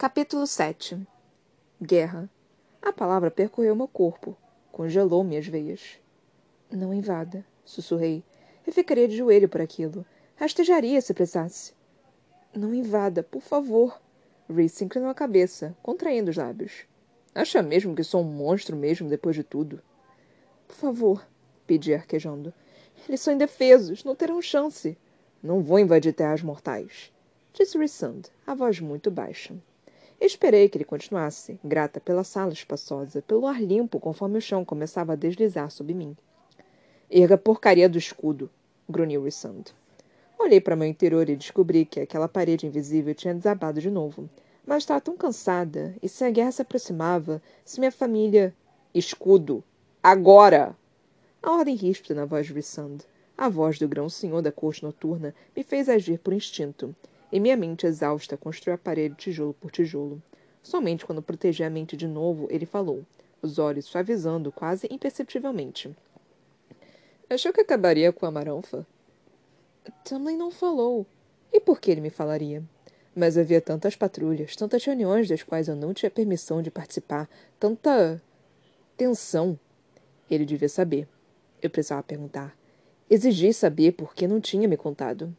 Capítulo 7 Guerra. A palavra percorreu meu corpo, congelou minhas veias. Não invada, sussurrei. Eu ficaria de joelho por aquilo. Rastejaria se precisasse. Não invada, por favor. Reese inclinou a cabeça, contraindo os lábios. Acha mesmo que sou um monstro mesmo depois de tudo? Por favor, pedi arquejando. Eles são indefesos, não terão chance. Não vou invadir terras mortais, disse Rissand, a voz muito baixa. Esperei que ele continuasse, grata pela sala espaçosa, pelo ar limpo conforme o chão começava a deslizar sob mim. Erga a porcaria do escudo, grunhiu Rissand. Olhei para meu interior e descobri que aquela parede invisível tinha desabado de novo. Mas estava tão cansada, e se a guerra se aproximava, se minha família. Escudo! Agora! A ordem ríspida na voz de Rissand, a voz do grão-senhor da corte noturna, me fez agir por instinto, e minha mente exausta construiu a parede tijolo por tijolo. Somente quando protegi a mente de novo, ele falou, os olhos suavizando quase imperceptivelmente. Achou que acabaria com a maranfa? Tamlin não falou. E por que ele me falaria? Mas havia tantas patrulhas, tantas reuniões das quais eu não tinha permissão de participar, tanta. tensão. Ele devia saber. Eu precisava perguntar. Exigi saber por que não tinha me contado.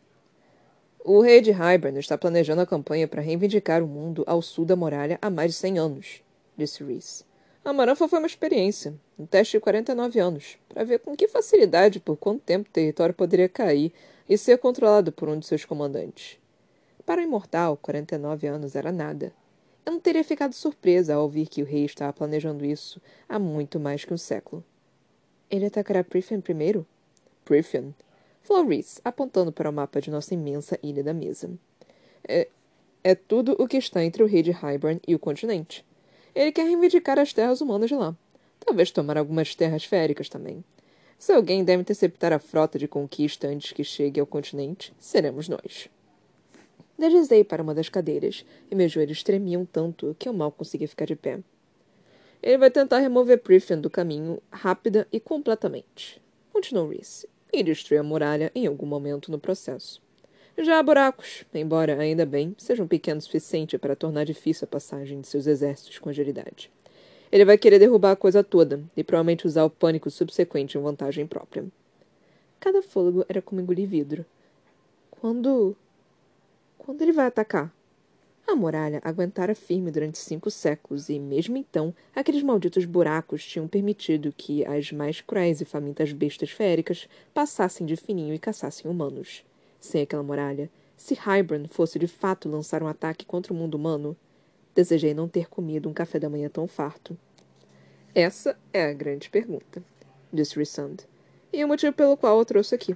O rei de Hybern está planejando a campanha para reivindicar o mundo ao sul da muralha há mais de cem anos, disse Reese. A Maranfa foi uma experiência, um teste de 49 anos, para ver com que facilidade e por quanto tempo o território poderia cair e ser controlado por um de seus comandantes. Para o imortal, 49 anos era nada. Eu não teria ficado surpresa ao ouvir que o rei estava planejando isso há muito mais que um século. Ele atacará Prithian primeiro? Prithian, Reese, apontando para o mapa de nossa imensa ilha da mesa. É, é tudo o que está entre o rei de Hybern e o continente. Ele quer reivindicar as terras humanas de lá. Talvez tomar algumas terras féricas também. Se alguém deve interceptar a frota de conquista antes que chegue ao continente, seremos nós. Deslizei para uma das cadeiras, e meus joelhos tremiam tanto que eu mal conseguia ficar de pé. Ele vai tentar remover Prithian do caminho rápida e completamente. Continuou Reese e destruir a muralha em algum momento no processo. Já há buracos, embora, ainda bem, sejam pequenos o suficiente para tornar difícil a passagem de seus exércitos com agilidade. Ele vai querer derrubar a coisa toda e provavelmente usar o pânico subsequente em vantagem própria. Cada fôlego era como engolir vidro. Quando. Quando ele vai atacar? A muralha aguentara firme durante cinco séculos e, mesmo então, aqueles malditos buracos tinham permitido que as mais cruéis e famintas bestas féricas passassem de fininho e caçassem humanos. Sem aquela muralha, se Hybern fosse de fato lançar um ataque contra o mundo humano, desejei não ter comido um café da manhã tão farto. Essa é a grande pergunta, disse Rissand, e o motivo pelo qual eu trouxe aqui.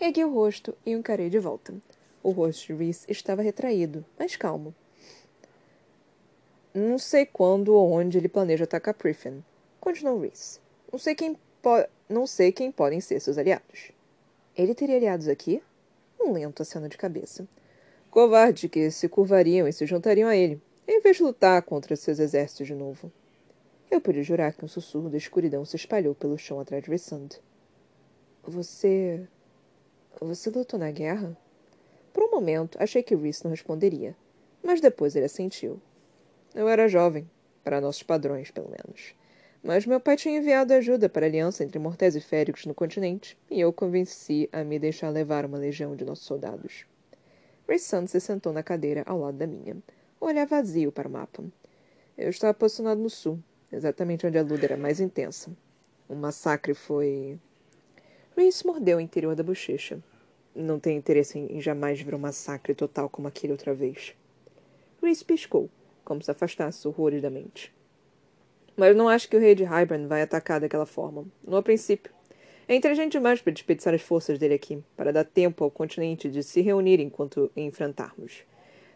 Ergui o rosto e encarei de volta. O rosto de Reese estava retraído, mas calmo. Não sei quando ou onde ele planeja atacar Prithian. Continuou Reese. Não sei quem não sei quem podem ser seus aliados. Ele teria aliados aqui? Um lento aceno de cabeça. Covarde que se curvariam e se juntariam a ele, em vez de lutar contra seus exércitos de novo. Eu pude jurar que um sussurro da escuridão se espalhou pelo chão atrás de Rissand. Você. Você lutou na guerra? Por um momento, achei que Reese não responderia, mas depois ele assentiu. Eu era jovem, para nossos padrões, pelo menos. Mas meu pai tinha enviado ajuda para a aliança entre mortais e féricos no continente, e eu convenci a me deixar levar uma legião de nossos soldados. Reese se sentou na cadeira ao lado da minha, olhar vazio para o mapa. Eu estava posicionado no sul, exatamente onde a luta era mais intensa. O massacre foi. Reese mordeu o interior da bochecha não tenho interesse em, jamais ver um massacre total como aquele outra vez. Reese piscou, como se afastasse horrores da mente. Mas não acho que o rei de Hybern vai atacar daquela forma. No princípio. É inteligente demais para desperdiçar as forças dele aqui, para dar tempo ao continente de se reunir enquanto enfrentarmos.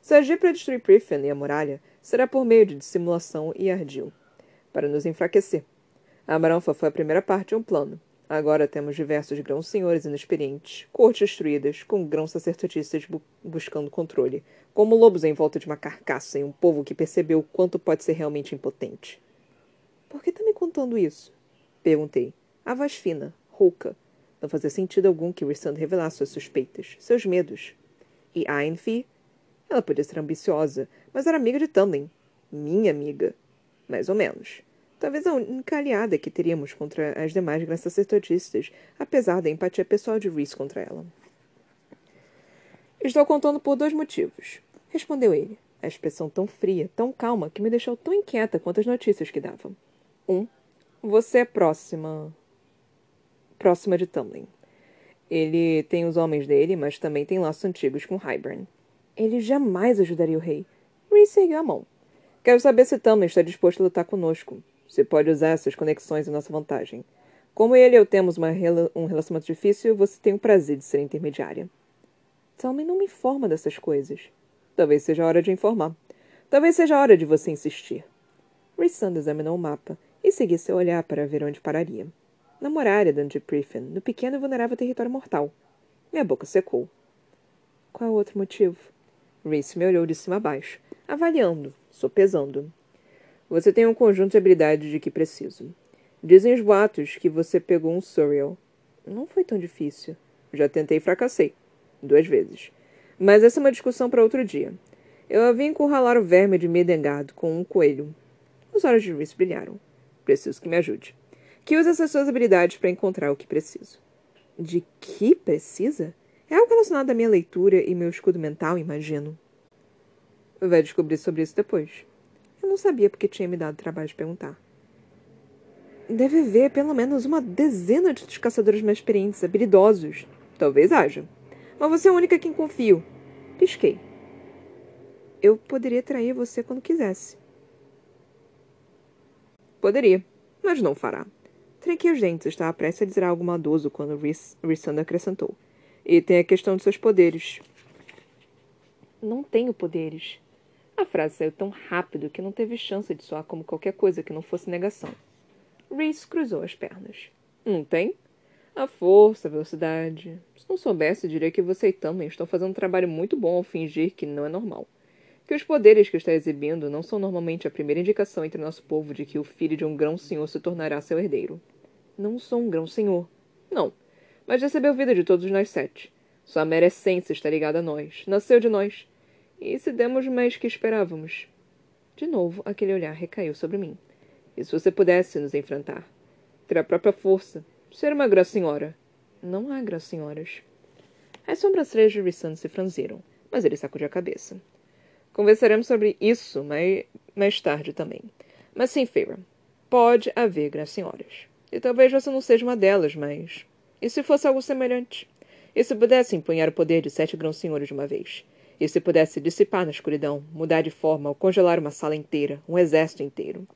Se agir para destruir Prithian e a muralha, será por meio de dissimulação e ardil, para nos enfraquecer. A Amaranfa foi a primeira parte de um plano, Agora temos diversos grãos senhores inexperientes, cortes destruídas, com grãos sacerdotistas bu buscando controle, como lobos em volta de uma carcaça e um povo que percebeu quanto pode ser realmente impotente. Por que está me contando isso? Perguntei. A voz fina, rouca. Não fazia sentido algum que Rissand revelasse suas suspeitas, seus medos. E Ainfi? Ela podia ser ambiciosa, mas era amiga de Tamlin. Minha amiga. Mais ou menos. Talvez a única aliada que teríamos contra as demais grandes sacerdotistas, apesar da empatia pessoal de Reese contra ela. Estou contando por dois motivos, respondeu ele, a expressão tão fria, tão calma, que me deixou tão inquieta quanto as notícias que davam. Um, você é próxima. próxima de Tumlin. Ele tem os homens dele, mas também tem laços antigos com Hybern. Ele jamais ajudaria o rei. Reese ergueu a mão. Quero saber se Tumlin está disposto a lutar conosco. Você pode usar essas conexões em nossa vantagem. Como ele e eu temos rela um relacionamento difícil, você tem o prazer de ser intermediária. Tommy não me informa dessas coisas. Talvez seja a hora de informar. Talvez seja a hora de você insistir. Rissand examinou o mapa e seguiu seu olhar para ver onde pararia. Na muralha de Priffen, no pequeno e vulnerável território mortal. Minha boca secou. Qual outro motivo? Reese me olhou de cima a baixo, avaliando, sopesando. Você tem um conjunto de habilidades de que preciso. Dizem os boatos que você pegou um Surreal. Não foi tão difícil. Já tentei e fracassei duas vezes. Mas essa é uma discussão para outro dia. Eu havia encurralar o verme de Medengado com um coelho. Os olhos de Reese brilharam. Preciso que me ajude. Que use essas suas habilidades para encontrar o que preciso. De que precisa? É algo relacionado à minha leitura e meu escudo mental, imagino. Vai descobrir sobre isso depois. Não sabia porque tinha me dado trabalho de perguntar. Deve haver pelo menos uma dezena de caçadores mais experientes, habilidosos. Talvez haja. Mas você é a única quem confio. Pisquei. Eu poderia trair você quando quisesse. Poderia, mas não fará. Tranquei os dentes, estava prestes a dizer algo maldoso quando Rissanda acrescentou. E tem a questão de seus poderes. Não tenho poderes. A frase saiu tão rápido que não teve chance de soar como qualquer coisa que não fosse negação. Reese cruzou as pernas. Não tem? A força, a velocidade. Se não soubesse, diria que você e também estão fazendo um trabalho muito bom ao fingir que não é normal. Que os poderes que está exibindo não são normalmente a primeira indicação entre nosso povo de que o filho de um grão-senhor se tornará seu herdeiro. Não sou um grão-senhor. Não. Mas recebeu vida de todos nós sete. Sua mera essência está ligada a nós. Nasceu de nós. E se demos mais que esperávamos? De novo, aquele olhar recaiu sobre mim. E se você pudesse nos enfrentar? Ter a própria força, Ser uma grã-senhora. Não há grã-senhoras. As sobrancelhas de Rissand se franziram, mas ele sacudiu a cabeça. Conversaremos sobre isso mais, mais tarde também. Mas sim, Feyre, pode haver grã-senhoras. E talvez você não seja uma delas, mas... E se fosse algo semelhante? E se pudesse empunhar o poder de sete grãos-senhores de uma vez? E se pudesse dissipar na escuridão, mudar de forma ou congelar uma sala inteira, um exército inteiro?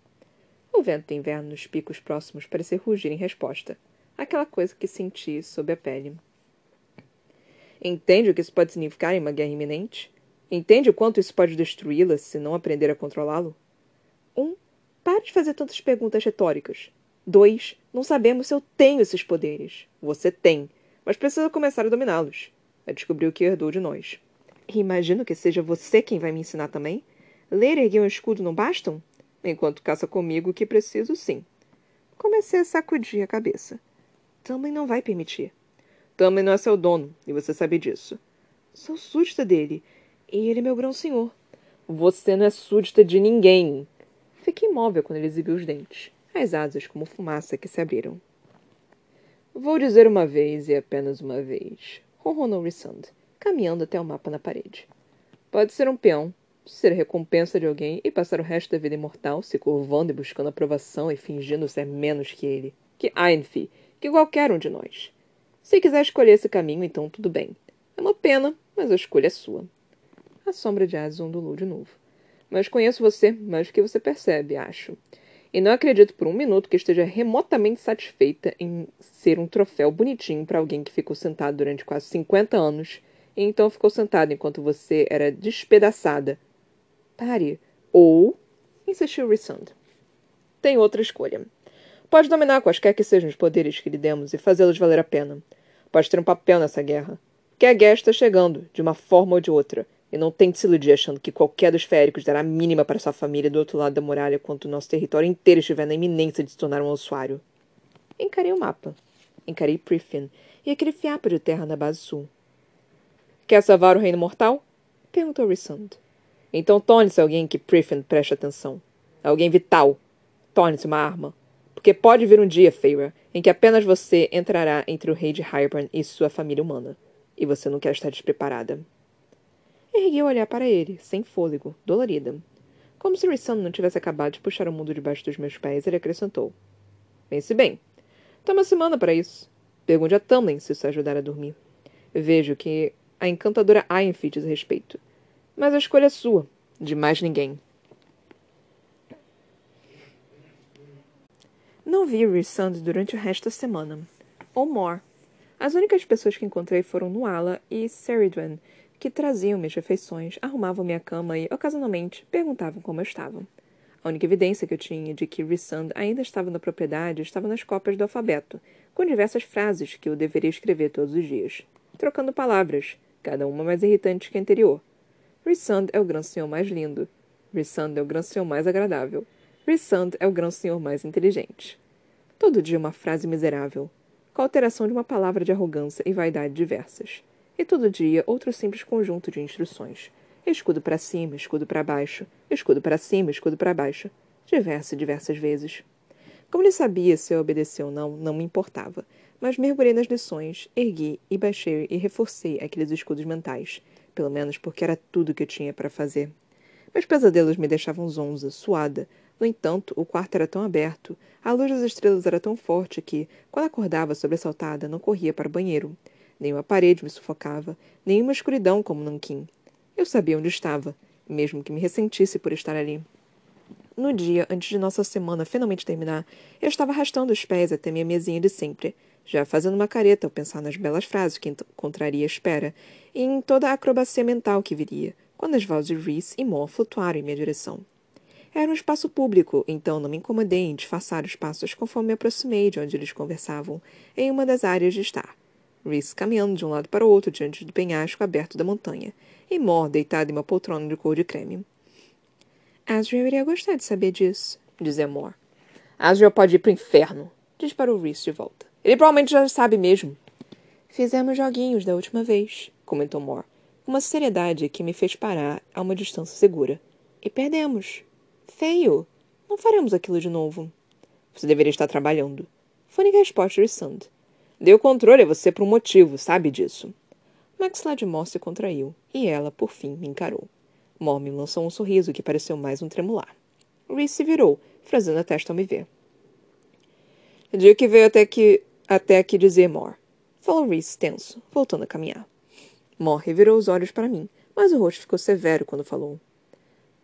O vento do inverno nos picos próximos parecia rugir em resposta aquela coisa que senti sob a pele. Entende o que isso pode significar em uma guerra iminente? Entende o quanto isso pode destruí-la se não aprender a controlá-lo? Um, pare de fazer tantas perguntas retóricas. Dois, não sabemos se eu tenho esses poderes. Você tem, mas precisa começar a dominá-los. É descobrir o que herdou de nós. E imagino que seja você quem vai me ensinar também. Ler e erguer um escudo não bastam? Enquanto caça comigo que preciso, sim. Comecei a sacudir a cabeça. Também não vai permitir. Também não é seu dono, e você sabe disso. Sou súdita dele, e ele é meu grão-senhor. Você não é súdita de ninguém. Fiquei imóvel quando ele exibiu os dentes, as asas como fumaça que se abriram. Vou dizer uma vez e apenas uma vez, ronronou Rissand, caminhando até o mapa na parede. Pode ser um peão, ser a recompensa de alguém e passar o resto da vida imortal se curvando e buscando aprovação e fingindo ser menos que ele, que Ainfi, que qualquer um de nós. Se quiser escolher esse caminho, então tudo bem. É uma pena, mas a escolha é sua. A sombra de Aziz ondulou de novo. Mas conheço você mais do que você percebe, acho. E não acredito por um minuto que esteja remotamente satisfeita em ser um troféu bonitinho para alguém que ficou sentado durante quase 50 anos e então ficou sentado enquanto você era despedaçada. Pare. Ou, insistiu Rissand. Tem outra escolha. Pode dominar quaisquer que sejam os poderes que lhe demos e fazê-los valer a pena. Pode ter um papel nessa guerra. Que a guerra está chegando, de uma forma ou de outra, e não tente se iludir achando que qualquer dos féricos dará a mínima para sua família do outro lado da muralha quando o nosso território inteiro estiver na iminência de se tornar um ossuário. Encarei o mapa. Encarei Priffin e aquele fiapo de terra na base sul. Quer salvar o reino mortal? Perguntou Rissand. Então torne-se alguém que Priffin preste atenção. Alguém vital. Torne-se uma arma. Porque pode vir um dia, Feyre, em que apenas você entrará entre o rei de Hybern e sua família humana. E você não quer estar despreparada. Ergui o olhar para ele, sem fôlego, dolorida. Como se Rissand não tivesse acabado de puxar o mundo debaixo dos meus pés, ele acrescentou. Pense bem. Toma uma semana para isso. Pergunte a Tamlin se isso ajudar a dormir. Vejo que a encantadora Ironfit diz respeito. Mas a escolha é sua, de mais ninguém. Não vi Rissand durante o resto da semana. Ou more. As únicas pessoas que encontrei foram Nuala e Ceridwen, que traziam minhas refeições, arrumavam minha cama e, ocasionalmente, perguntavam como eu estava. A única evidência que eu tinha de que Rissand ainda estava na propriedade estava nas cópias do alfabeto, com diversas frases que eu deveria escrever todos os dias, trocando palavras, cada uma mais irritante que a anterior. Rissand é o grão senhor mais lindo. Rissand é o grão senhor mais agradável. Rissand é o grão senhor mais inteligente. Todo dia uma frase miserável, com a alteração de uma palavra de arrogância e vaidade diversas. E todo dia outro simples conjunto de instruções. Escudo para cima, escudo para baixo, escudo para cima, escudo para baixo. Diversas e diversas vezes. Como ele sabia se eu obedecia ou não, não me importava. Mas mergulhei nas lições, ergui e baixei e reforcei aqueles escudos mentais. Pelo menos porque era tudo que eu tinha para fazer. Meus pesadelos me deixavam zonza, suada. No entanto, o quarto era tão aberto, a luz das estrelas era tão forte que, quando acordava sobressaltada, não corria para o banheiro. Nenhuma parede me sufocava, nenhuma escuridão como Nanquim. Eu sabia onde estava, mesmo que me ressentisse por estar ali. No dia antes de nossa semana finalmente terminar, eu estava arrastando os pés até minha mesinha de sempre, já fazendo uma careta ao pensar nas belas frases que encontraria à espera e em toda a acrobacia mental que viria, quando as vozes de Reese e Moore flutuaram em minha direção. Era um espaço público, então não me incomodei em disfarçar os passos conforme me aproximei de onde eles conversavam, em uma das áreas de estar. Reese caminhando de um lado para o outro diante do penhasco aberto da montanha, e Mor deitado em uma poltrona de cor de creme. Asriel iria gostar de saber disso, dizia Mor. Asriel pode ir para o inferno, disparou Reese de volta. Ele provavelmente já sabe mesmo. Fizemos joguinhos da última vez, comentou Mor, com uma seriedade que me fez parar a uma distância segura. E perdemos. Feio. Não faremos aquilo de novo. Você deveria estar trabalhando. Foi a resposta de Sand. Dei o controle a você por um motivo, sabe disso. Max Ladmore se contraiu, e ela, por fim, me encarou. Mor me lançou um sorriso que pareceu mais um tremular. Reese se virou, franzindo a testa ao me ver. Digo que veio até aqui, até aqui dizer Mor. Falou Reese, tenso, voltando a caminhar. Mor revirou os olhos para mim, mas o rosto ficou severo quando falou.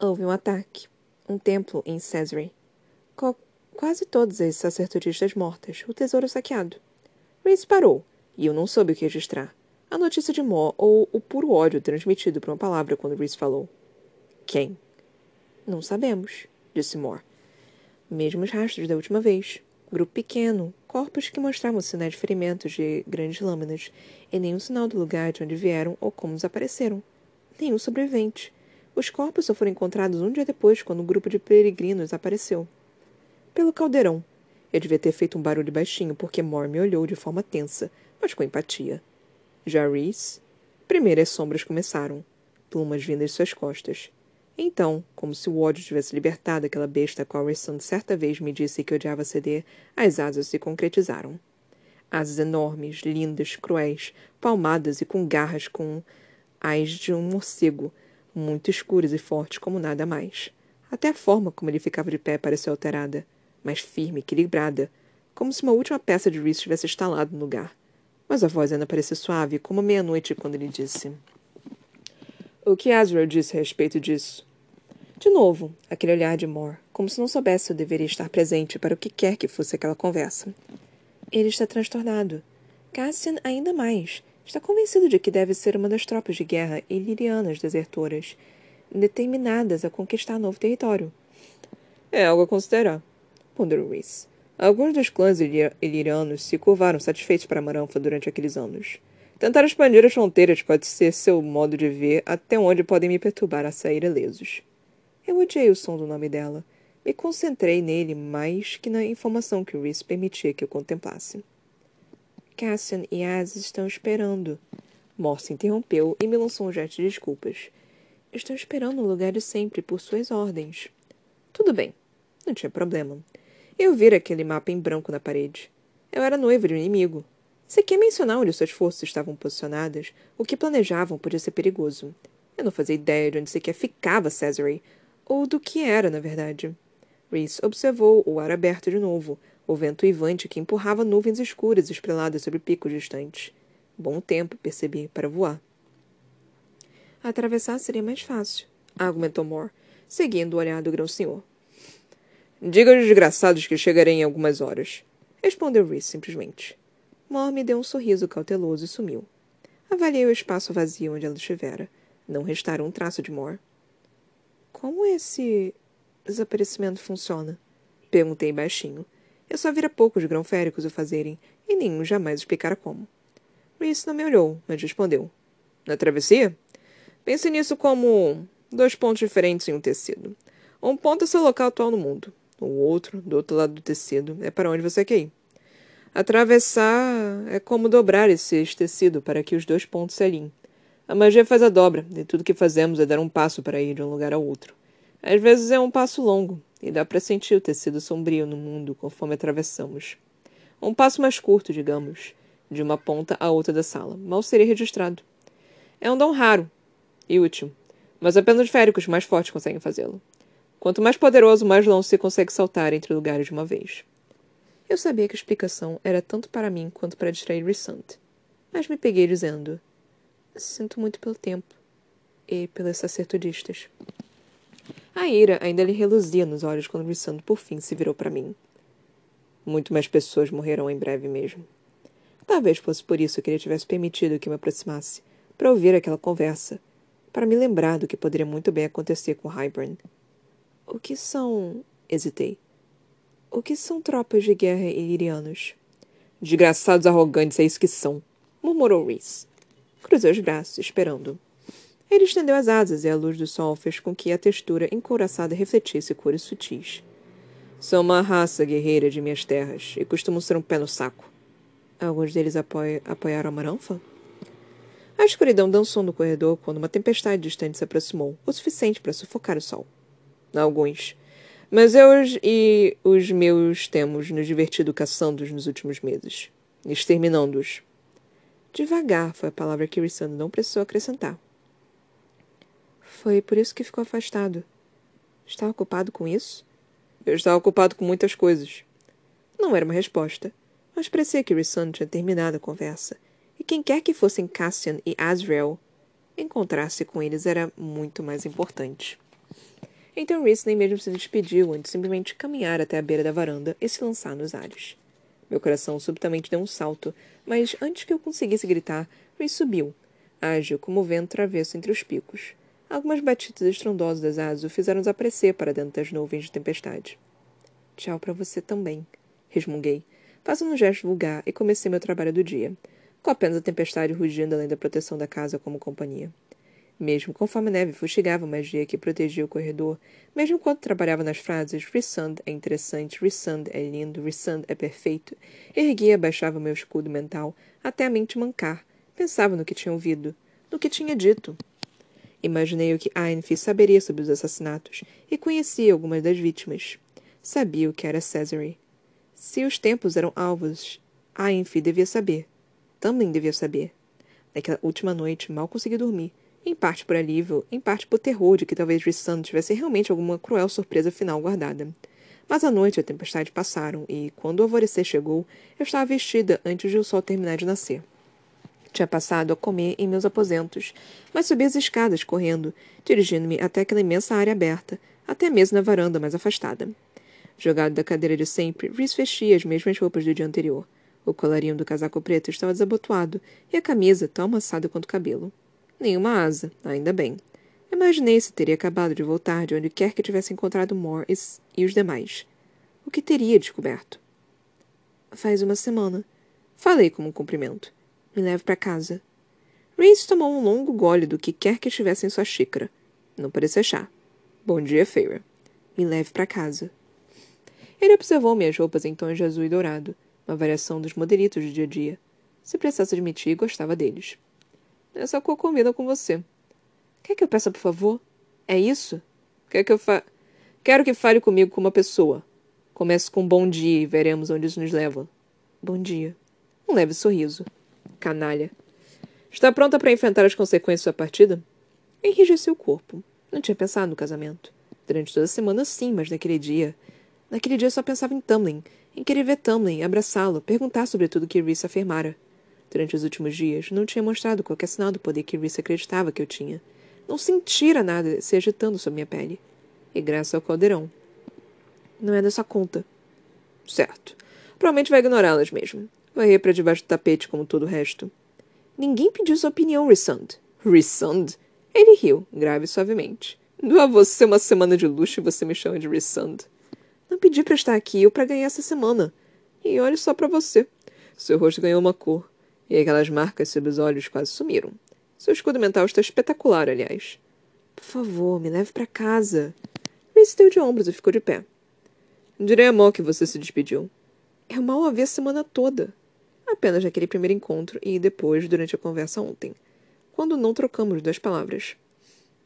Houve um ataque um templo em Cesare. Co quase todas as sacerdotistas mortas, o tesouro saqueado. Reese parou, e eu não soube o que registrar. A notícia de Mo ou o puro ódio transmitido por uma palavra quando Reese falou. Quem? Não sabemos, disse Moore. Mesmos rastros da última vez. Grupo pequeno, corpos que mostravam sinais de ferimentos de grandes lâminas, e nenhum sinal do lugar de onde vieram ou como desapareceram. Nenhum sobrevivente. Os corpos só foram encontrados um dia depois, quando um grupo de peregrinos apareceu. Pelo caldeirão. Eu devia ter feito um barulho baixinho, porque Moore me olhou de forma tensa, mas com empatia. Reese? Primeiro as sombras começaram. Plumas vindas de suas costas. Então, como se o ódio tivesse libertado aquela besta a qual Rissand certa vez me disse que odiava ceder, as asas se concretizaram. Asas enormes, lindas, cruéis, palmadas e com garras com as de um morcego, muito escuras e fortes como nada mais. Até a forma como ele ficava de pé pareceu alterada, mais firme, equilibrada, como se uma última peça de Reese tivesse instalado no lugar. Mas a voz ainda parecia suave, como meia-noite, quando ele disse: O que Azrael disse a respeito disso? De novo, aquele olhar de Moore, como se não soubesse se eu deveria estar presente para o que quer que fosse aquela conversa. Ele está transtornado. Cassian ainda mais. Está convencido de que deve ser uma das tropas de guerra ilirianas desertoras, determinadas a conquistar novo território. É algo a considerar, ponderou Reese. Alguns dos clãs ilirianos se curvaram satisfeitos para Maranfa durante aqueles anos. Tentar expandir as fronteiras pode ser seu modo de ver até onde podem me perturbar a sair ilesos. Eu odiei o som do nome dela. Me concentrei nele mais que na informação que Reese permitia que eu contemplasse. Cassian e Az estão esperando. Morse interrompeu e me lançou um gesto de desculpas. Estou esperando o lugar de sempre por suas ordens. Tudo bem. Não tinha problema. Eu vira aquele mapa em branco na parede. Eu era noivo de um inimigo. Sequer mencionar onde suas forças estavam posicionadas, o que planejavam podia ser perigoso. Eu não fazia ideia de onde sequer ficava Cesare, ou do que era, na verdade. Reese observou o ar aberto de novo, o vento uivante que empurrava nuvens escuras espreladas sobre picos distantes. Bom tempo, percebi, para voar. Atravessar seria mais fácil, argumentou Moore, seguindo o olhar do grão-senhor. Diga aos desgraçados que chegarei em algumas horas, respondeu Reese simplesmente. Moore me deu um sorriso cauteloso e sumiu. Avaliei o espaço vazio onde ela estivera. Não restara um traço de Moore. Como esse desaparecimento funciona? Perguntei baixinho. Eu só vira poucos grão-féricos o fazerem, e nenhum jamais explicara como. Reese não me olhou, mas respondeu. Na travessia? Pense nisso como dois pontos diferentes em um tecido. Um ponto é seu local atual no mundo. O outro, do outro lado do tecido, é para onde você quer ir. Atravessar é como dobrar esse tecido para que os dois pontos se alinhem. A magia faz a dobra, e tudo que fazemos é dar um passo para ir de um lugar ao outro. Às vezes é um passo longo, e dá para sentir o tecido sombrio no mundo conforme atravessamos. Um passo mais curto, digamos, de uma ponta à outra da sala, mal seria registrado. É um dom raro e útil, mas apenas os féricos mais fortes conseguem fazê-lo. Quanto mais poderoso, mais longe se consegue saltar entre lugares de uma vez. Eu sabia que a explicação era tanto para mim quanto para distrair Rissant. Mas me peguei dizendo: Sinto muito pelo tempo e pelas sacerdotistas. A ira ainda lhe reluzia nos olhos quando Rissant por fim se virou para mim. Muito mais pessoas morrerão em breve mesmo. Talvez fosse por isso que ele tivesse permitido que me aproximasse, para ouvir aquela conversa, para me lembrar do que poderia muito bem acontecer com Hybern. O que são. hesitei. O que são tropas de guerra ilirianos? Desgraçados arrogantes, é isso que são, murmurou Reese. Cruzou os braços, esperando. Ele estendeu as asas e a luz do sol fez com que a textura encouraçada refletisse cores sutis. São uma raça guerreira de minhas terras e costumam ser um pé no saco. Alguns deles apoia apoiaram a Maranfa? A escuridão dançou no corredor quando uma tempestade distante se aproximou, o suficiente para sufocar o sol. Alguns. Mas eu e os meus temos nos divertido caçando-os nos últimos meses. Exterminando-os. Devagar foi a palavra que Rissando não precisou acrescentar. Foi por isso que ficou afastado. Está ocupado com isso? Eu estava ocupado com muitas coisas. Não era uma resposta, mas parecia que Rissando tinha terminado a conversa, e quem quer que fossem Cassian e Azrael, encontrar-se com eles era muito mais importante. Então Reese nem mesmo se despediu antes de simplesmente caminhar até a beira da varanda e se lançar nos ares. Meu coração subitamente deu um salto, mas antes que eu conseguisse gritar, Reese subiu, ágil como o vento travesso entre os picos. Algumas batidas estrondosas das asas o fizeram desaparecer para dentro das nuvens de tempestade. Tchau para você também, resmunguei, fazendo um gesto vulgar e comecei meu trabalho do dia, com apenas a tempestade rugindo além da proteção da casa como companhia. Mesmo conforme neve fustigava a magia que protegia o corredor, mesmo enquanto trabalhava nas frases Rissand é interessante, Rissand é lindo, Rissand é perfeito, erguia e abaixava meu escudo mental até a mente mancar. Pensava no que tinha ouvido, no que tinha dito. Imaginei o que Ainfi saberia sobre os assassinatos e conhecia algumas das vítimas. Sabia o que era Cesare. Se os tempos eram alvos, Ainfi devia saber. Também devia saber. Naquela última noite, mal consegui dormir em parte por alívio, em parte por terror de que talvez Rissand tivesse realmente alguma cruel surpresa final guardada. Mas a noite e a tempestade passaram, e, quando o alvorecer chegou, eu estava vestida antes de o sol terminar de nascer. Tinha passado a comer em meus aposentos, mas subi as escadas correndo, dirigindo-me até aquela imensa área aberta, até mesmo na varanda mais afastada. Jogado da cadeira de sempre, Rhys vestia as mesmas roupas do dia anterior. O colarinho do casaco preto estava desabotoado e a camisa tão amassada quanto o cabelo. Nenhuma asa, ainda bem. Imaginei se teria acabado de voltar de onde quer que tivesse encontrado Morris e os demais. O que teria descoberto? Faz uma semana. Falei como um cumprimento. Me leve para casa. Reese tomou um longo gole do que quer que estivesse em sua xícara. Não parecia chá. Bom dia, Feira. Me leve para casa. Ele observou minhas roupas em tons de azul e dourado, uma variação dos modelitos do dia a dia. Se precisasse admitir, gostava deles. Essa cor combina com você. Quer que eu peça por favor? É isso? Quer que eu fa... Quero que fale comigo como uma pessoa. Comece com um bom dia e veremos onde isso nos leva. Bom dia. Um leve sorriso. Canalha. Está pronta para enfrentar as consequências da partida? Enrijeceu o corpo. Não tinha pensado no casamento. Durante toda a semana, sim, mas naquele dia. Naquele dia só pensava em Tamlin, em querer ver Tamlin, abraçá-lo, perguntar sobre tudo que Reese afirmara. Durante os últimos dias, não tinha mostrado qualquer sinal do poder que Reese acreditava que eu tinha. Não sentira nada se agitando sob minha pele. E graças ao caldeirão. Não é dessa conta. Certo. Provavelmente vai ignorá-las mesmo. Vai ir para debaixo do tapete como todo o resto. Ninguém pediu sua opinião, Rissand. Rissand? Ele riu, grave e suavemente. Dou a você uma semana de luxo e você me chama de Rissand. Não pedi para estar aqui ou para ganhar essa semana. E olhe só para você. Seu rosto ganhou uma cor. E aquelas marcas sobre os olhos quase sumiram. Seu escudo mental está espetacular, aliás. Por favor, me leve para casa. Reese deu de ombros e ficou de pé. Direi a Mó que você se despediu. Eu mal a vi a semana toda. Apenas naquele primeiro encontro e depois, durante a conversa ontem quando não trocamos duas palavras.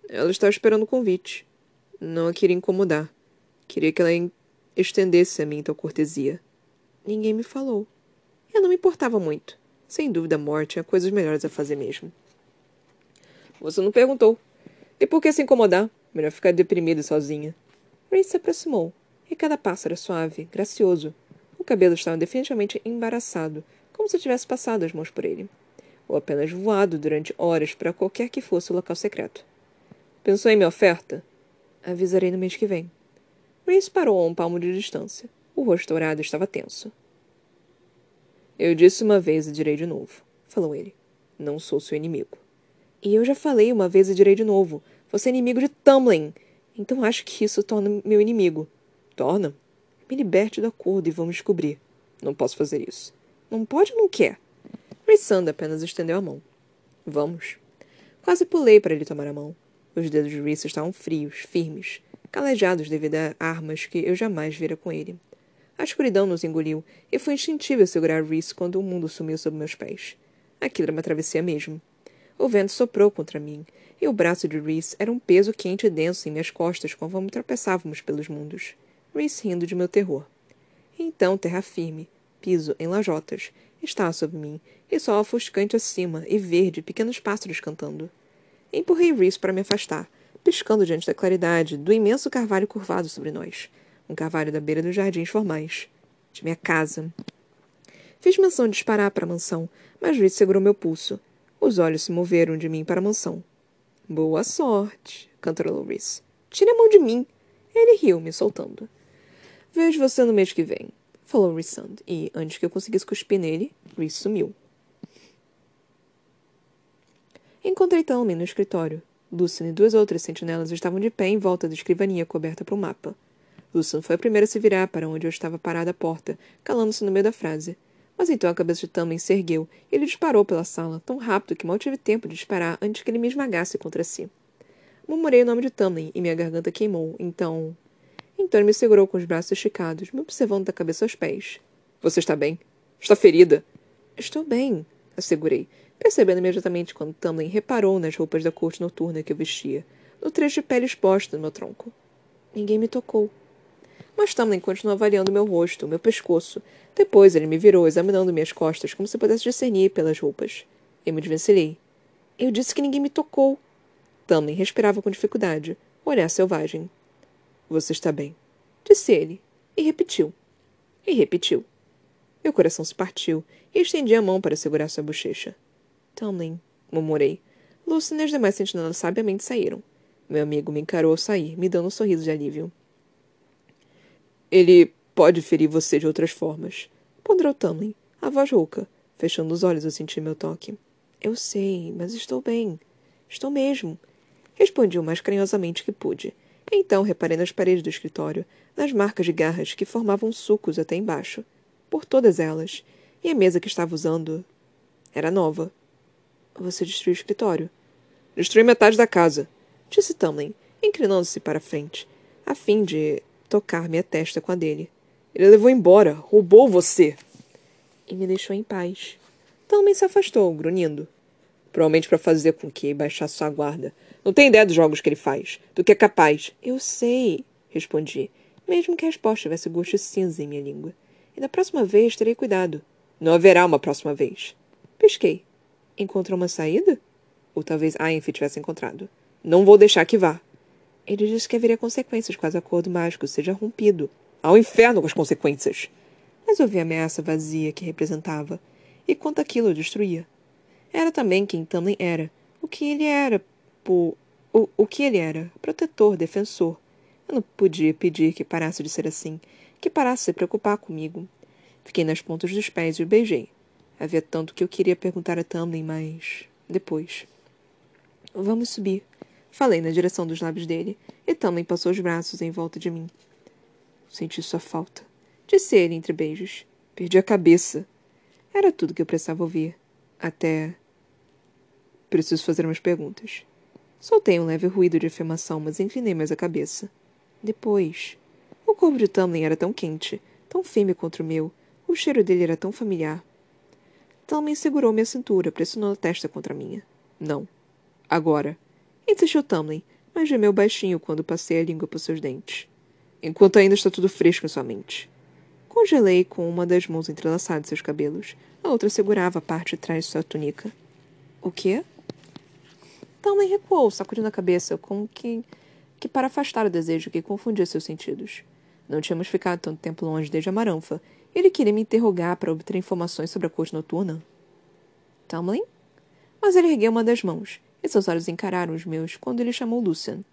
Ela estava esperando o convite. Não a queria incomodar. Queria que ela estendesse a mim tal cortesia. Ninguém me falou. Eu não me importava muito. Sem dúvida, a morte tinha coisas melhores a fazer mesmo. Você não perguntou. E por que se incomodar? Melhor ficar deprimida sozinha. Ray se aproximou, e cada passo era suave, gracioso. O cabelo estava definitivamente embaraçado, como se tivesse passado as mãos por ele ou apenas voado durante horas para qualquer que fosse o local secreto. Pensou em minha oferta? Avisarei no mês que vem. Reese parou a um palmo de distância. O rosto dourado estava tenso. Eu disse uma vez e direi de novo, falou ele. Não sou seu inimigo. E eu já falei uma vez e direi de novo. Você é inimigo de Tamlin. Então acho que isso torna meu inimigo. Torna? Me liberte do acordo e vamos descobrir. Não posso fazer isso. Não pode ou não quer? Rissanda apenas estendeu a mão. Vamos. Quase pulei para ele tomar a mão. Os dedos de Reese estavam frios, firmes, calejados devido a armas que eu jamais vira com ele. A escuridão nos engoliu e foi instintível segurar Reese quando o mundo sumiu sob meus pés. Aquilo era uma travessia mesmo. O vento soprou contra mim, e o braço de Reese era um peso quente e denso em minhas costas conforme tropeçávamos pelos mundos. Reese rindo de meu terror. então, terra firme, piso em lajotas, estava sobre mim, e sol ofuscante acima, e verde, pequenos pássaros cantando. Empurrei Reese para me afastar, piscando diante da claridade do imenso carvalho curvado sobre nós. Um carvalho da beira dos jardins formais. De minha casa. Fiz menção de disparar para a mansão, mas Reese segurou meu pulso. Os olhos se moveram de mim para a mansão. Boa sorte, cantarolou Reese. Tire a mão de mim. Ele riu, me soltando. Vejo você no mês que vem falou Rissand, e, antes que eu conseguisse cuspir nele, Rhys sumiu. Encontrei Talman no escritório. Lucian e duas outras sentinelas estavam de pé em volta da escrivaninha coberta por um mapa. Lucian foi a primeira a se virar para onde eu estava parada à porta, calando-se no meio da frase. Mas então a cabeça de Tamlin se ergueu e ele disparou pela sala, tão rápido que mal tive tempo de disparar antes que ele me esmagasse contra si. Murmurei o nome de Tamlin e minha garganta queimou, então então ele me segurou com os braços esticados, me observando da cabeça aos pés. Você está bem? Está ferida? Estou bem, assegurei, percebendo imediatamente quando Tamlin reparou nas roupas da corte noturna que eu vestia, no trecho de pele exposta no meu tronco. Ninguém me tocou. Mas Tamlin continuou avaliando meu rosto, meu pescoço. Depois ele me virou, examinando minhas costas, como se pudesse discernir pelas roupas. Eu me desvencilhei. Eu disse que ninguém me tocou. Tamlin respirava com dificuldade, olhar selvagem. Você está bem, disse ele, e repetiu. E repetiu. Meu coração se partiu e estendi a mão para segurar sua bochecha. Tomlin, murmurei. Lucy e as demais sentinelas sabiamente saíram. Meu amigo me encarou ao sair, me dando um sorriso de alívio. Ele pode ferir você de outras formas, ponderou Tamlin, a voz rouca. Fechando os olhos, eu senti meu toque. Eu sei, mas estou bem. Estou mesmo. Respondi o mais carinhosamente que pude, então reparei nas paredes do escritório, nas marcas de garras que formavam sulcos até embaixo, por todas elas, e a mesa que estava usando era nova. Você destruiu o escritório? Destruí metade da casa, disse Tamlin, inclinando-se para a frente, a fim de tocar minha testa com a dele. Ele levou embora, roubou você. E me deixou em paz. Tamlin se afastou, grunhindo. Provavelmente para fazer com que baixasse sua guarda. Não tem ideia dos jogos que ele faz, do que é capaz. Eu sei, respondi, mesmo que a resposta tivesse gosto cinza em minha língua. E da próxima vez terei cuidado. Não haverá uma próxima vez. Pisquei. Encontrou uma saída? Ou talvez Ainf tivesse encontrado. Não vou deixar que vá. Ele disse que haveria consequências caso o acordo mágico seja rompido. Ao inferno com as consequências! Mas ouvi a ameaça vazia que representava, e quanto aquilo o destruía. Era também quem Tamlin era, o que ele era, o, o que ele era, protetor, defensor. Eu não podia pedir que parasse de ser assim, que parasse de se preocupar comigo. Fiquei nas pontas dos pés e o beijei. Havia tanto que eu queria perguntar a Tamlin, mas... depois. Vamos subir. Falei na direção dos lábios dele, e Tamlin passou os braços em volta de mim. Senti sua falta. Disse ele entre beijos. Perdi a cabeça. Era tudo que eu precisava ouvir. Até Preciso fazer umas perguntas. Soltei um leve ruído de afirmação, mas inclinei mais a cabeça. Depois. O corpo de Tamlin era tão quente, tão firme contra o meu. O cheiro dele era tão familiar. Tamlin segurou minha cintura, pressionou a testa contra a minha. Não. Agora. Insistiu Tamlin, mas gemeu baixinho quando passei a língua por seus dentes. Enquanto ainda está tudo fresco em sua mente. Congelei com uma das mãos entrelaçadas seus cabelos. A outra segurava a parte de trás de sua túnica. O quê? Talman recuou, sacudindo a cabeça, como que, que para afastar o desejo que confundia seus sentidos. Não tínhamos ficado tanto tempo longe desde a Maranfa. Ele queria me interrogar para obter informações sobre a corte noturna. Tamlin? Mas ele ergueu uma das mãos, e seus olhos encararam os meus quando ele chamou Lucian.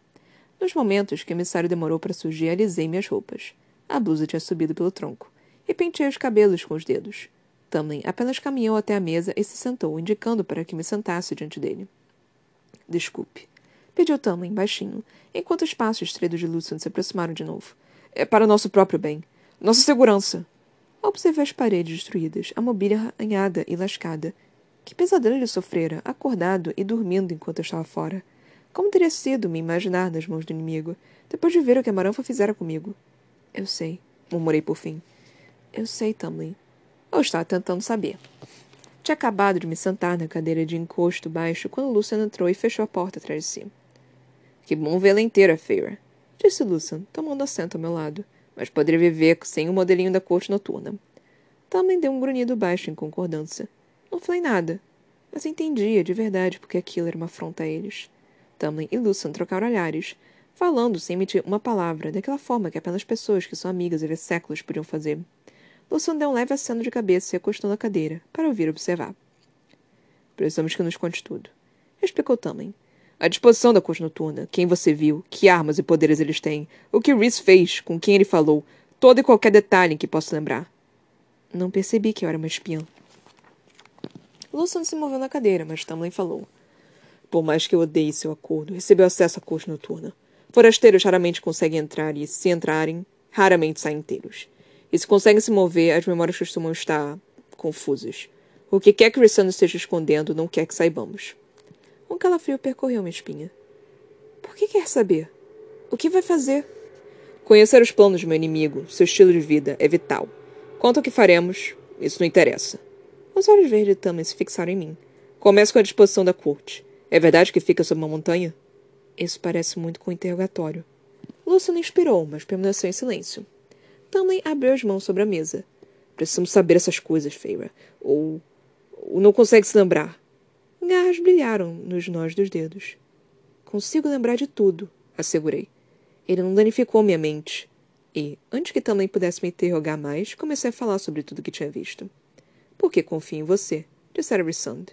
Nos momentos que o emissário demorou para surgir, alisei minhas roupas. A blusa tinha subido pelo tronco, e penteei os cabelos com os dedos. Tamlin apenas caminhou até a mesa e se sentou, indicando para que me sentasse diante dele. Desculpe. Pediu Tamlin, baixinho, enquanto os passos estreitos de Lucian se aproximaram de novo. É para nosso próprio bem. Nossa segurança. Observei as paredes destruídas, a mobília arranhada e lascada. Que pesadelo ele sofrera, acordado e dormindo enquanto eu estava fora. Como teria sido me imaginar nas mãos do inimigo, depois de ver o que a Maranfa fizera comigo? Eu sei, murmurei por fim. Eu sei, Tamlin. Ou estava tentando saber. Tinha acabado de me sentar na cadeira de encosto baixo quando Lucian entrou e fechou a porta atrás de si. Que bom vê-la inteira, Feira, disse Lucian, tomando assento ao meu lado, mas poderia viver sem o modelinho da corte noturna. Também deu um grunhido baixo em concordância. Não falei nada, mas entendia de verdade porque aquilo era uma afronta a eles. Tamlin e Lucian trocaram olhares, falando sem emitir uma palavra, daquela forma que apenas pessoas que são amigas havia séculos podiam fazer. Luciano deu um leve aceno de cabeça e acostou na cadeira, para ouvir observar. Precisamos que nos conte tudo. Explicou Tamlin. A disposição da corte noturna, quem você viu, que armas e poderes eles têm, o que Rhys fez, com quem ele falou, todo e qualquer detalhe em que possa lembrar. Não percebi que eu era uma espiã. Luciano se moveu na cadeira, mas Tamlin falou. Por mais que eu odeie seu acordo, recebeu acesso à corte noturna. Forasteiros raramente conseguem entrar e, se entrarem, raramente saem inteiros. E se conseguem se mover, as memórias costumam estar confusas. O que quer que Rissano esteja escondendo, não quer que saibamos. Um calafrio percorreu minha espinha. Por que quer saber? O que vai fazer? Conhecer os planos do meu inimigo, seu estilo de vida, é vital. Quanto ao que faremos, isso não interessa. Os olhos verdes de Tamlin se fixaram em mim. Começo com a disposição da corte. É verdade que fica sob uma montanha? Isso parece muito com o interrogatório. Luciano inspirou, mas permaneceu em silêncio. Tamlin abriu as mãos sobre a mesa. Precisamos saber essas coisas, Feira. Ou. ou não consegue se lembrar. Garras brilharam nos nós dos dedos. Consigo lembrar de tudo, assegurei. Ele não danificou minha mente. E, antes que Tamlin pudesse me interrogar mais, comecei a falar sobre tudo que tinha visto. Porque confio em você, dissera Rissand.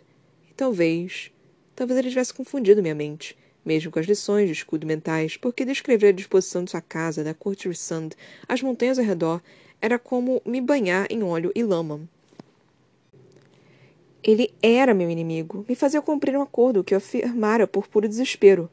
E talvez. Talvez ele tivesse confundido minha mente mesmo com as lições de escudo mentais, porque descrever a disposição de sua casa, da corte Rissand, as montanhas ao redor, era como me banhar em óleo e lama. Ele era meu inimigo, me fazia cumprir um acordo que eu afirmara por puro desespero.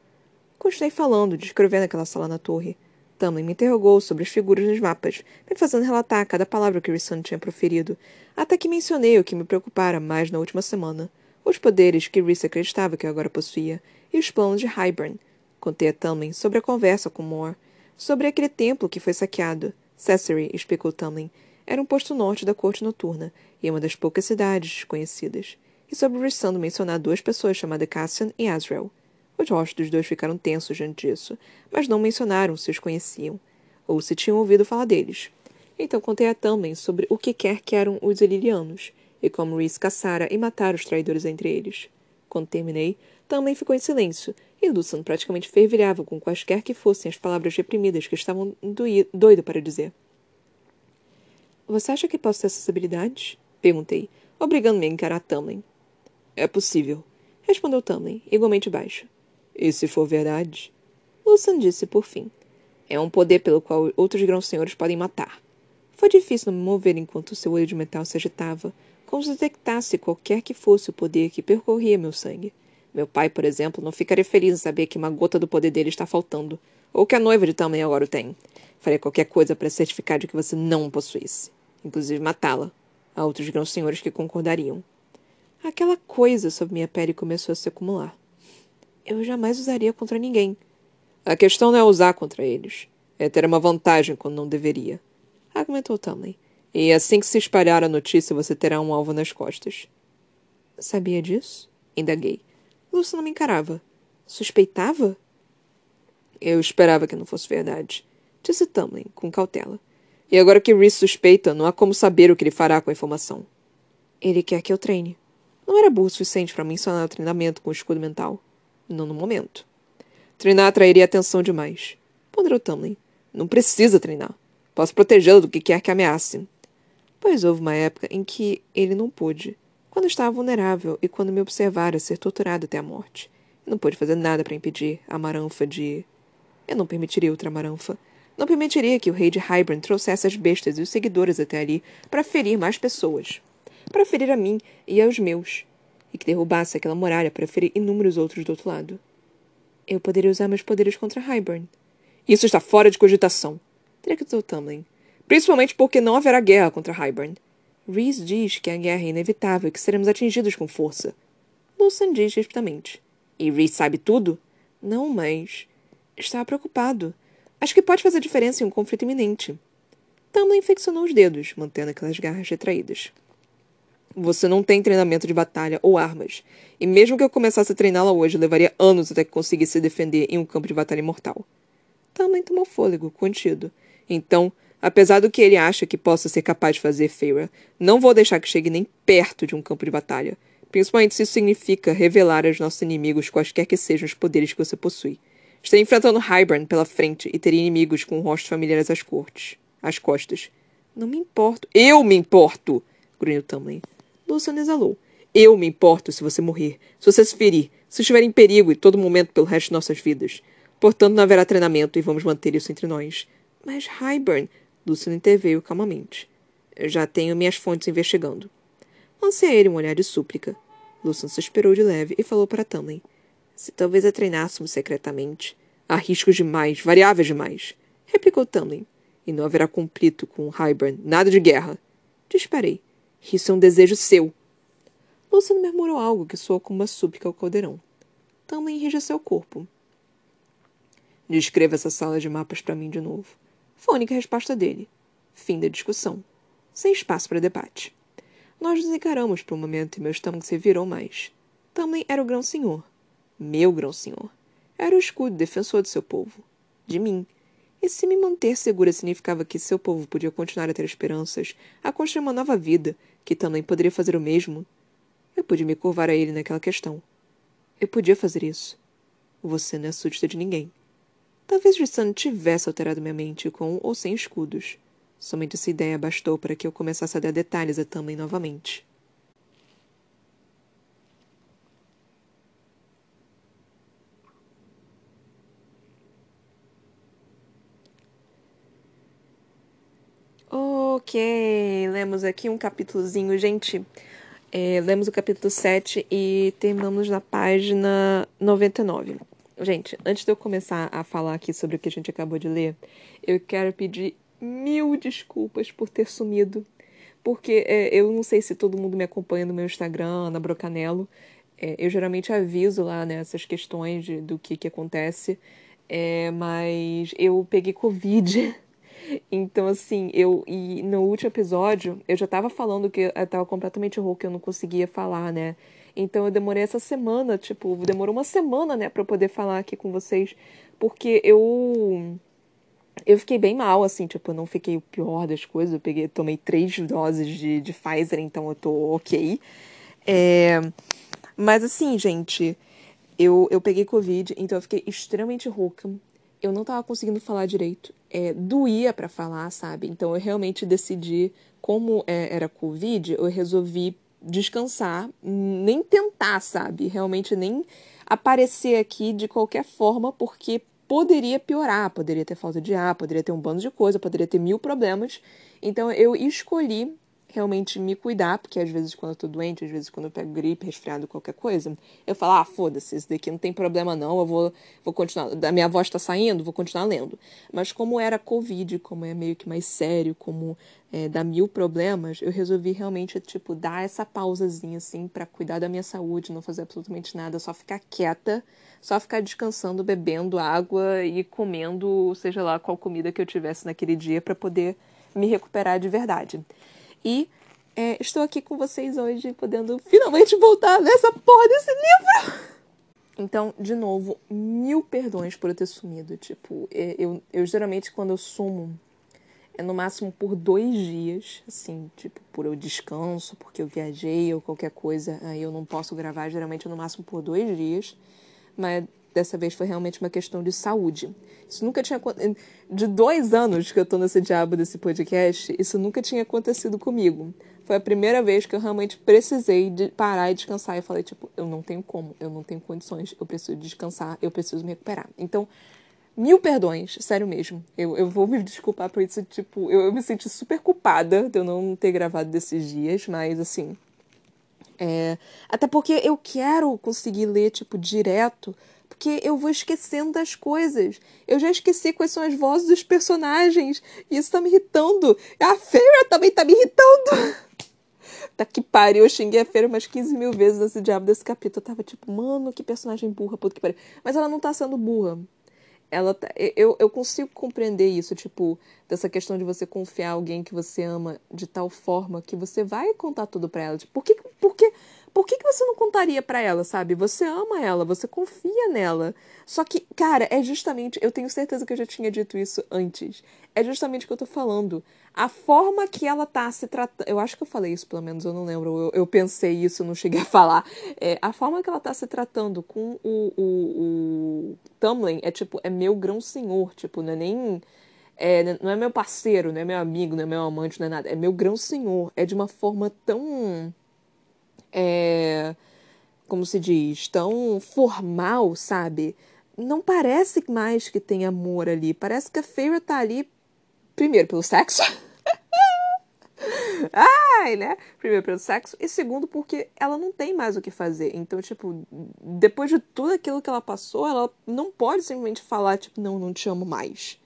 Continuei falando, descrevendo aquela sala na torre. Tamlin me interrogou sobre as figuras nos mapas, me fazendo relatar cada palavra que Rissand tinha proferido, até que mencionei o que me preocupara mais na última semana. Os poderes que Rhys acreditava que eu agora possuía, e os planos de Hybern. Contei a Tamlin sobre a conversa com Moore, sobre aquele templo que foi saqueado. Cessery, explicou Tamlin, era um posto norte da corte noturna e uma das poucas cidades desconhecidas. e sobre Rissando mencionar duas pessoas chamadas Cassian e Azrael. Os rostos dos dois ficaram tensos diante disso, mas não mencionaram se os conheciam, ou se tinham ouvido falar deles. Então contei a Tamlin sobre o que quer que eram os Elilianos, e como Rhys caçara e matara os traidores entre eles. Quando terminei, Tamlin ficou em silêncio, e Lucian praticamente fervilhava com quaisquer que fossem as palavras reprimidas que estavam doido para dizer. Você acha que posso ter essas habilidades? Perguntei, obrigando-me a encarar Tamlin. É possível, respondeu Tamlin, igualmente baixo. E se for verdade? Lucian disse por fim. É um poder pelo qual outros grãos-senhores podem matar. Foi difícil me mover enquanto seu olho de metal se agitava, como se detectasse qualquer que fosse o poder que percorria meu sangue. Meu pai, por exemplo, não ficaria feliz em saber que uma gota do poder dele está faltando, ou que a noiva de também agora o tem. Faria qualquer coisa para certificar de que você não o possuísse, inclusive matá-la. Há outros grãos senhores que concordariam. Aquela coisa sob minha pele começou a se acumular. Eu jamais usaria contra ninguém. A questão não é usar contra eles. É ter uma vantagem quando não deveria. Argumentou Tamlin. E assim que se espalhar a notícia, você terá um alvo nas costas. Sabia disso? Indaguei. Lúcia não me encarava. Suspeitava? Eu esperava que não fosse verdade, disse Tamlin, com cautela. E agora que Reese suspeita, não há como saber o que ele fará com a informação. Ele quer que eu treine. Não era burro o suficiente para mencionar o treinamento com o escudo mental. Não no momento. Treinar atrairia atenção demais. Ponderou Tamlin. Não precisa treinar. Posso protegê-lo do que quer que ameace. Pois houve uma época em que ele não pôde. Quando estava vulnerável e quando me observara ser torturado até a morte. Não pôde fazer nada para impedir a Maranfa de. Eu não permitiria outra Maranfa. Não permitiria que o rei de Hybern trouxesse as bestas e os seguidores até ali para ferir mais pessoas. Para ferir a mim e aos meus. E que derrubasse aquela muralha para ferir inúmeros outros do outro lado. Eu poderia usar meus poderes contra Hybern. Isso está fora de cogitação. Decretou Tamlin. Principalmente porque não haverá guerra contra Hybern. Reese diz que a guerra é inevitável e que seremos atingidos com força. Lucian diz respitamente. E Reese sabe tudo? Não, mas. Está preocupado. Acho que pode fazer diferença em um conflito iminente. Tamlin infeccionou os dedos, mantendo aquelas garras retraídas. Você não tem treinamento de batalha ou armas. E mesmo que eu começasse a treiná-la hoje, levaria anos até que conseguisse se defender em um campo de batalha mortal. Tamlin tomou fôlego, contido. Então, apesar do que ele acha que possa ser capaz de fazer, Feyre, não vou deixar que chegue nem perto de um campo de batalha. Principalmente se isso significa revelar aos nossos inimigos quaisquer que sejam os poderes que você possui. Estarei enfrentando Hybern pela frente e teria inimigos com rostos familiares às cortes. Às costas. Não me importo. Eu me importo! grunhiu Tamlin. Lucian exalou. Eu me importo se você morrer, se você se ferir, se estiver em perigo em todo momento pelo resto de nossas vidas. Portanto, não haverá treinamento e vamos manter isso entre nós. Mas Hyburn, Lucian interveio calmamente. Já tenho minhas fontes investigando. Lancei a ele um olhar de súplica. Lucian suspirou de leve e falou para Tamlin. Se talvez a treinássemos secretamente. Há riscos demais, variáveis demais. Replicou Tamlin. E não haverá conflito com Hyburn. Nada de guerra. Disparei. Isso é um desejo seu. Luciano murmurou algo que soou como uma súplica ao caldeirão. Também enrijeceu o corpo. Descreva essa sala de mapas para mim de novo. Foi a única resposta dele. Fim da discussão. Sem espaço para debate. Nós nos encaramos por um momento e meu estômago se virou mais. Também era o grão-senhor. Meu grão-senhor. Era o escudo defensor de seu povo. De mim. E se me manter segura significava que seu povo podia continuar a ter esperanças, a construir uma nova vida, que também poderia fazer o mesmo, eu pude me curvar a ele naquela questão. Eu podia fazer isso. Você não é súdita de ninguém. Talvez Rissan tivesse alterado minha mente com ou sem escudos. Somente essa ideia bastou para que eu começasse a dar detalhes a Tamlin novamente. Ok, lemos aqui um capítulozinho, gente. É, lemos o capítulo 7 e terminamos na página 99. Gente, antes de eu começar a falar aqui sobre o que a gente acabou de ler, eu quero pedir mil desculpas por ter sumido. Porque é, eu não sei se todo mundo me acompanha no meu Instagram, na Brocanelo. É, eu geralmente aviso lá nessas né, questões de, do que, que acontece. É, mas eu peguei Covid Então, assim, eu. E no último episódio, eu já tava falando que eu tava completamente rouca, eu não conseguia falar, né? Então eu demorei essa semana, tipo, demorou uma semana, né, pra eu poder falar aqui com vocês. Porque eu. Eu fiquei bem mal, assim, tipo, eu não fiquei o pior das coisas. Eu peguei, tomei três doses de, de Pfizer, então eu tô ok. É... Mas assim, gente, eu, eu peguei Covid, então eu fiquei extremamente rouca. Eu não tava conseguindo falar direito. É, doía para falar, sabe? Então eu realmente decidi, como é, era Covid, eu resolvi descansar, nem tentar, sabe? Realmente nem aparecer aqui de qualquer forma, porque poderia piorar, poderia ter falta de ar, poderia ter um bando de coisa, poderia ter mil problemas. Então eu escolhi realmente me cuidar, porque às vezes quando eu tô doente, às vezes quando eu pego gripe, resfriado, qualquer coisa, eu falo, ah, foda-se, isso daqui não tem problema não, eu vou, vou continuar, da minha voz tá saindo, vou continuar lendo. Mas como era Covid, como é meio que mais sério, como é, dá mil problemas, eu resolvi realmente, tipo, dar essa pausazinha, assim, para cuidar da minha saúde, não fazer absolutamente nada, só ficar quieta, só ficar descansando, bebendo água e comendo, seja lá qual comida que eu tivesse naquele dia para poder me recuperar de verdade. E é, estou aqui com vocês hoje, podendo finalmente voltar nessa porra desse livro! Então, de novo, mil perdões por eu ter sumido. Tipo, é, eu, eu geralmente, quando eu sumo, é no máximo por dois dias, assim, tipo, por eu descanso, porque eu viajei ou qualquer coisa, aí eu não posso gravar, geralmente é no máximo por dois dias. Mas dessa vez foi realmente uma questão de saúde. Isso nunca tinha de dois anos que eu tô nesse diabo desse podcast, isso nunca tinha acontecido comigo. Foi a primeira vez que eu realmente precisei de parar e descansar. E falei, tipo, eu não tenho como, eu não tenho condições, eu preciso descansar, eu preciso me recuperar. Então, mil perdões, sério mesmo. Eu, eu vou me desculpar por isso, tipo, eu, eu me senti super culpada de eu não ter gravado desses dias, mas assim. É, até porque eu quero conseguir ler, tipo, direto porque eu vou esquecendo das coisas. Eu já esqueci quais são as vozes dos personagens. E isso tá me irritando. A Feira também tá me irritando. tá que pariu, eu xinguei a Feira umas 15 mil vezes nesse diabo desse capítulo. Eu tava tipo, mano, que personagem burra, puta que pariu. Mas ela não tá sendo burra. Ela tá, eu, eu consigo compreender isso, tipo, dessa questão de você confiar alguém que você ama de tal forma que você vai contar tudo pra ela. Tipo, por que, por que, por que, que você não contaria para ela, sabe? Você ama ela, você confia nela. Só que, cara, é justamente. Eu tenho certeza que eu já tinha dito isso antes. É justamente o que eu tô falando. A forma que ela tá se tratando. Eu acho que eu falei isso, pelo menos, eu não lembro. Eu, eu pensei isso, não cheguei a falar. É, a forma que ela tá se tratando com o, o, o Tamlin é tipo, é meu grão-senhor. Tipo, não é nem. É, não é meu parceiro, não é meu amigo, não é meu amante, não é nada. É meu grão-senhor. É de uma forma tão é, como se diz, tão formal, sabe? Não parece mais que tem amor ali. Parece que a Feira tá ali, primeiro, pelo sexo. Ai, né? Primeiro, pelo sexo. E segundo, porque ela não tem mais o que fazer. Então, tipo, depois de tudo aquilo que ela passou, ela não pode simplesmente falar, tipo, não, não te amo mais.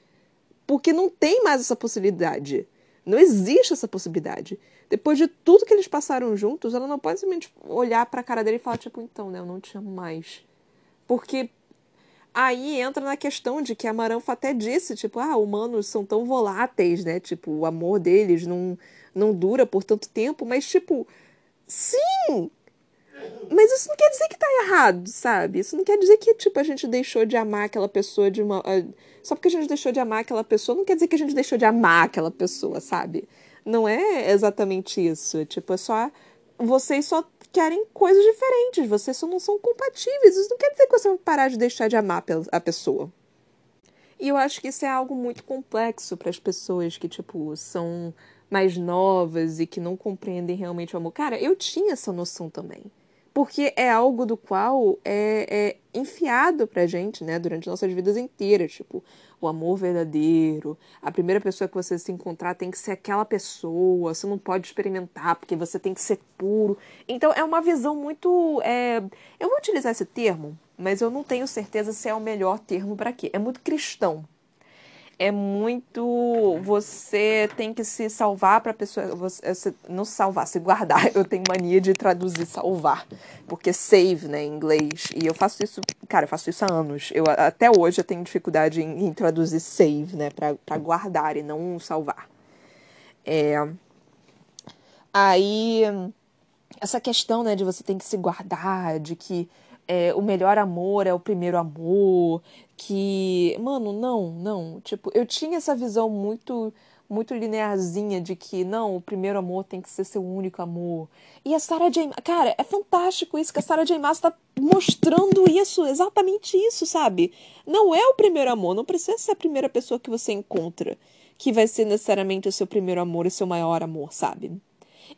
Porque não tem mais essa possibilidade. Não existe essa possibilidade. Depois de tudo que eles passaram juntos, ela não pode simplesmente olhar para a cara dele e falar, tipo, então, né, eu não te amo mais. Porque aí entra na questão de que a Maranfa até disse, tipo, ah, humanos são tão voláteis, né? Tipo, o amor deles não, não dura por tanto tempo, mas, tipo, sim! Mas isso não quer dizer que tá errado, sabe? Isso não quer dizer que, tipo, a gente deixou de amar aquela pessoa de uma. Só porque a gente deixou de amar aquela pessoa, não quer dizer que a gente deixou de amar aquela pessoa, sabe? Não é exatamente isso. Tipo, é só. Vocês só querem coisas diferentes, vocês só não são compatíveis. Isso não quer dizer que você vai parar de deixar de amar a pessoa. E eu acho que isso é algo muito complexo para as pessoas que, tipo, são mais novas e que não compreendem realmente o amor. Cara, eu tinha essa noção também porque é algo do qual é, é enfiado pra gente, né, durante nossas vidas inteiras, tipo, o amor verdadeiro, a primeira pessoa que você se encontrar tem que ser aquela pessoa, você não pode experimentar porque você tem que ser puro. Então é uma visão muito, é... eu vou utilizar esse termo, mas eu não tenho certeza se é o melhor termo para quê. É muito cristão. É muito. Você tem que se salvar para a pessoa. Você, não se salvar, se guardar. Eu tenho mania de traduzir salvar. Porque save, né, em inglês. E eu faço isso. Cara, eu faço isso há anos. Eu, até hoje eu tenho dificuldade em, em traduzir save, né, para guardar e não salvar. É. Aí. Essa questão, né, de você tem que se guardar, de que é, o melhor amor é o primeiro amor, que. Mano, não, não. Tipo, eu tinha essa visão muito muito linearzinha de que não, o primeiro amor tem que ser seu único amor. E a Sarah J. Cara, é fantástico isso que a Sarah J. Maas tá mostrando isso, exatamente isso, sabe? Não é o primeiro amor, não precisa ser a primeira pessoa que você encontra que vai ser necessariamente o seu primeiro amor e seu maior amor, sabe?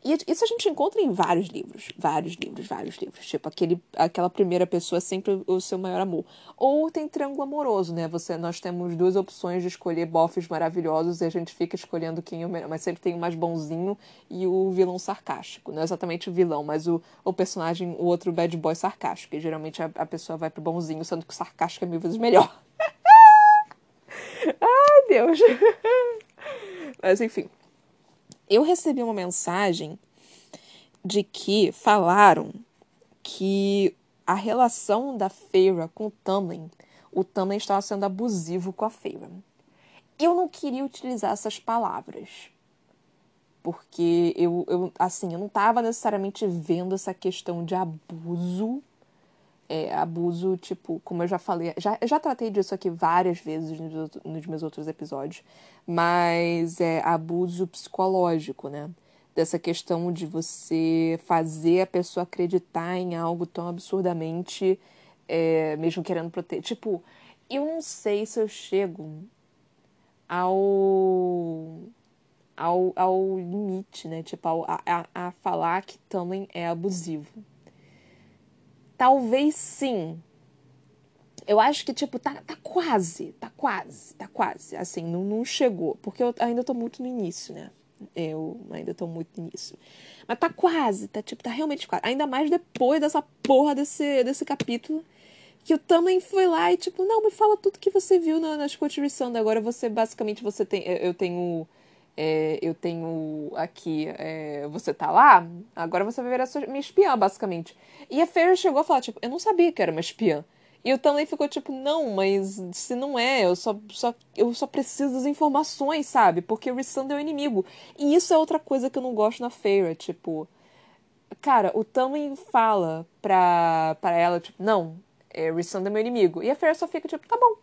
E isso a gente encontra em vários livros, vários livros, vários livros. Tipo, aquele, aquela primeira pessoa é sempre o seu maior amor. Ou tem triângulo amoroso, né? Você, nós temos duas opções de escolher bofs maravilhosos e a gente fica escolhendo quem é o melhor. Mas sempre tem o mais bonzinho e o vilão sarcástico. Não é exatamente o vilão, mas o, o personagem, o outro bad boy sarcástico. E geralmente a, a pessoa vai pro bonzinho, sendo que o sarcástico é mil vezes melhor. Ai, Deus. Mas enfim eu recebi uma mensagem de que falaram que a relação da Feira com o Tamlin, o Tamlin estava sendo abusivo com a Feira. Eu não queria utilizar essas palavras, porque eu, eu assim, eu não estava necessariamente vendo essa questão de abuso é, abuso, tipo, como eu já falei, já, já tratei disso aqui várias vezes nos, nos meus outros episódios, mas é abuso psicológico, né? Dessa questão de você fazer a pessoa acreditar em algo tão absurdamente, é, mesmo querendo proteger. Tipo, eu não sei se eu chego ao. Ao, ao limite, né? Tipo, a, a, a falar que também é abusivo Talvez sim. Eu acho que, tipo, tá, tá quase, tá quase, tá quase. Assim, não, não chegou. Porque eu ainda tô muito no início, né? Eu ainda tô muito no início. Mas tá quase, tá, tipo, tá realmente quase. Ainda mais depois dessa porra desse, desse capítulo. Que o também foi lá e, tipo, não, me fala tudo que você viu na, nas Coach Agora você, basicamente, você tem. Eu tenho é, eu tenho aqui, é, você tá lá, agora você vai ver a sua, minha espiã, basicamente. E a Fairy chegou a falar, tipo, eu não sabia que era uma espiã. E o também ficou tipo, não, mas se não é, eu só, só, eu só preciso das informações, sabe? Porque o Rissanda é o inimigo. E isso é outra coisa que eu não gosto na Feyre, tipo... Cara, o Tamlin fala pra, pra ela, tipo, não, é, Rissanda é meu inimigo. E a Feyre só fica tipo, tá bom.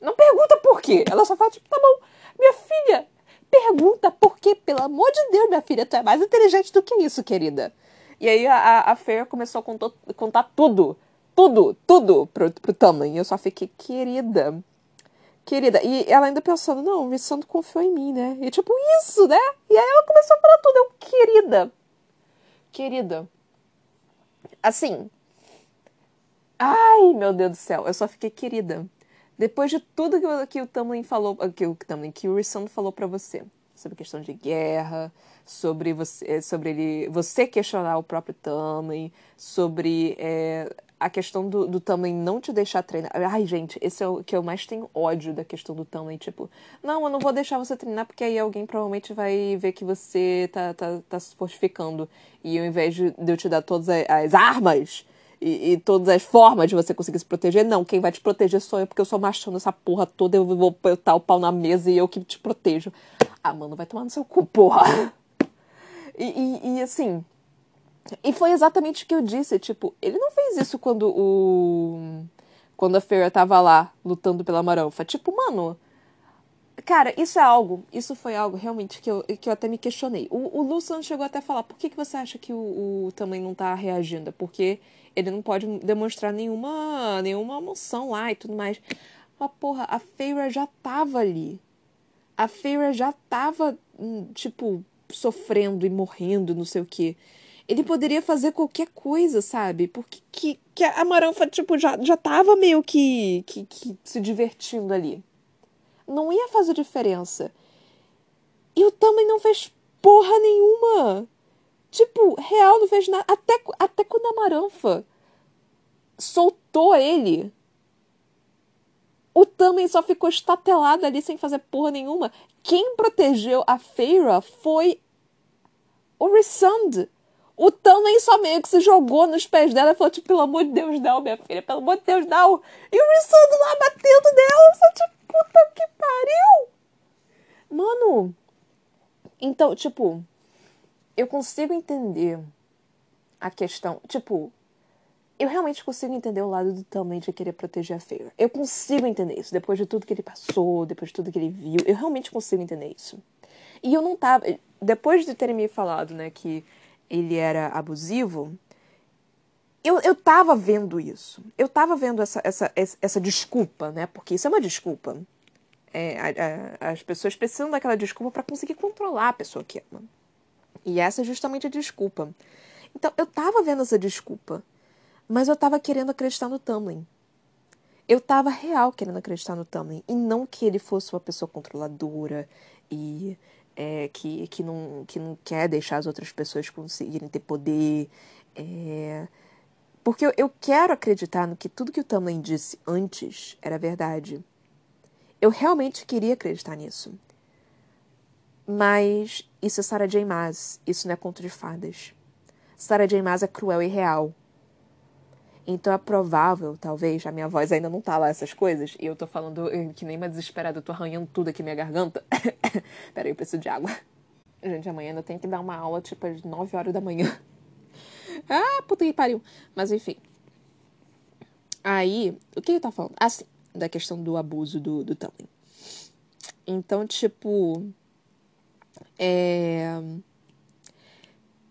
Não pergunta por quê. Ela só fala, tipo, tá bom. Minha filha, pergunta por quê, pelo amor de Deus, minha filha, tu é mais inteligente do que isso, querida. E aí a, a Fer começou a contar, contar tudo, tudo, tudo pro, pro Tamlin. Eu só fiquei, querida, querida. E ela ainda pensando, não, o Rissando confiou em mim, né? E tipo, isso, né? E aí ela começou a falar tudo, eu, querida, querida. Assim, ai, meu Deus do céu, eu só fiquei querida. Depois de tudo que, o, que o Tamlin falou, que o Tamlin, que o Rissand falou para você, sobre questão de guerra, sobre você, eh, sobre ele, você questionar o próprio Tamlin, sobre é, a questão do, do Tamlin não te deixar treinar. Ai, gente, esse é o que eu mais tenho ódio da questão do Tamlin. Tipo, não, eu não vou deixar você treinar porque aí alguém provavelmente vai ver que você tá, tá, tá se fortificando. E ao invés de eu te dar todas as armas e, e, todas as formas de você conseguir se proteger. Não, quem vai te proteger sou eu, porque eu sou machão nessa porra toda, eu vou botar o pau na mesa e eu que te protejo. Ah, mano, vai tomar no seu cu, porra. E, e, e assim. E foi exatamente o que eu disse, tipo, ele não fez isso quando o. Quando a Feira tava lá lutando pela Maranfa. Tipo, mano. Cara, isso é algo, isso foi algo realmente que eu, que eu até me questionei. O, o Lucian chegou até a falar, por que, que você acha que o, o também não tá reagindo? É porque ele não pode demonstrar nenhuma, nenhuma emoção lá e tudo mais. Mas, porra, a Feira já tava ali. A Feira já tava, hum, tipo, sofrendo e morrendo, não sei o quê. Ele poderia fazer qualquer coisa, sabe? Porque que, que a Maranfa, tipo, já, já tava meio que, que, que se divertindo ali. Não ia fazer diferença. E o também não fez porra nenhuma. Tipo, real não fez nada. Até, até quando a Maranfa soltou ele. O Tamlin só ficou estatelado ali sem fazer porra nenhuma. Quem protegeu a Feira foi o Rissand. O Tamlin só meio que se jogou nos pés dela e falou, tipo, pelo amor de Deus, não, minha filha, pelo amor de Deus, não. E o Rissand lá batendo nela, só tipo, puta que pariu. Mano, então, tipo, eu consigo entender a questão, tipo, eu realmente consigo entender o lado do Tamlin de querer proteger a Feira. Eu consigo entender isso, depois de tudo que ele passou, depois de tudo que ele viu, eu realmente consigo entender isso. E eu não tava, depois de terem me falado, né, que ele era abusivo, eu, eu tava vendo isso. Eu tava vendo essa, essa, essa desculpa, né, porque isso é uma desculpa. É, a, a, as pessoas precisam daquela desculpa para conseguir controlar a pessoa que ama. E essa é justamente a desculpa. Então, eu tava vendo essa desculpa, mas eu tava querendo acreditar no Tamlin. Eu tava real querendo acreditar no Tamlin. E não que ele fosse uma pessoa controladora e é, que, que, não, que não quer deixar as outras pessoas conseguirem ter poder. É... Porque eu, eu quero acreditar no que tudo que o Tamlin disse antes era verdade. Eu realmente queria acreditar nisso. Mas isso é Sarah J. Maas, isso não é conto de fadas. Sarah J. Maas é cruel e real. Então é provável, talvez, a minha voz ainda não tá lá, essas coisas, e eu tô falando que nem uma desesperada, eu tô arranhando tudo aqui minha garganta. Peraí, eu preciso de água. Gente, amanhã ainda tem que dar uma aula, tipo, às 9 horas da manhã. ah, puta que pariu. Mas enfim. Aí, o que eu tava falando? Ah, sim da questão do abuso do, do Tamlin. Então, tipo. É...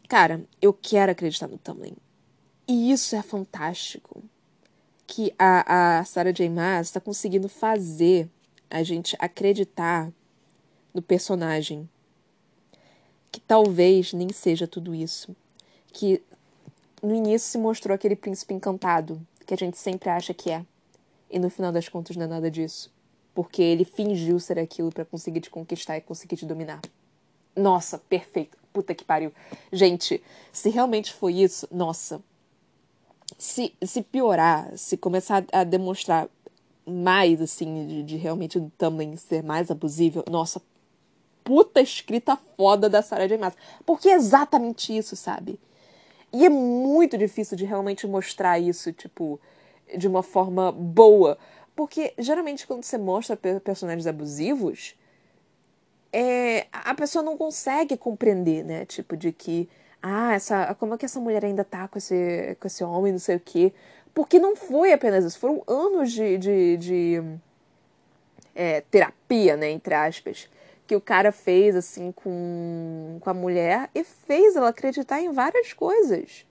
Cara, eu quero acreditar no Tamlin. E isso é fantástico. Que a, a Sarah J. Maas está conseguindo fazer a gente acreditar no personagem. Que talvez nem seja tudo isso. Que no início se mostrou aquele príncipe encantado que a gente sempre acha que é. E no final das contas não é nada disso. Porque ele fingiu ser aquilo para conseguir te conquistar e conseguir te dominar. Nossa, perfeito. Puta que pariu. Gente, se realmente foi isso, nossa. Se, se piorar, se começar a demonstrar mais, assim, de, de realmente o Tumblr ser mais abusível, nossa, puta escrita foda da Sarah J. Maas. Porque é exatamente isso, sabe? E é muito difícil de realmente mostrar isso, tipo, de uma forma boa. Porque geralmente quando você mostra personagens abusivos, é, a pessoa não consegue compreender, né? Tipo, de que, ah, essa, como é que essa mulher ainda tá com esse, com esse homem, não sei o quê. Porque não foi apenas isso, foram anos de, de, de é, terapia, né? Entre aspas, que o cara fez, assim, com, com a mulher e fez ela acreditar em várias coisas.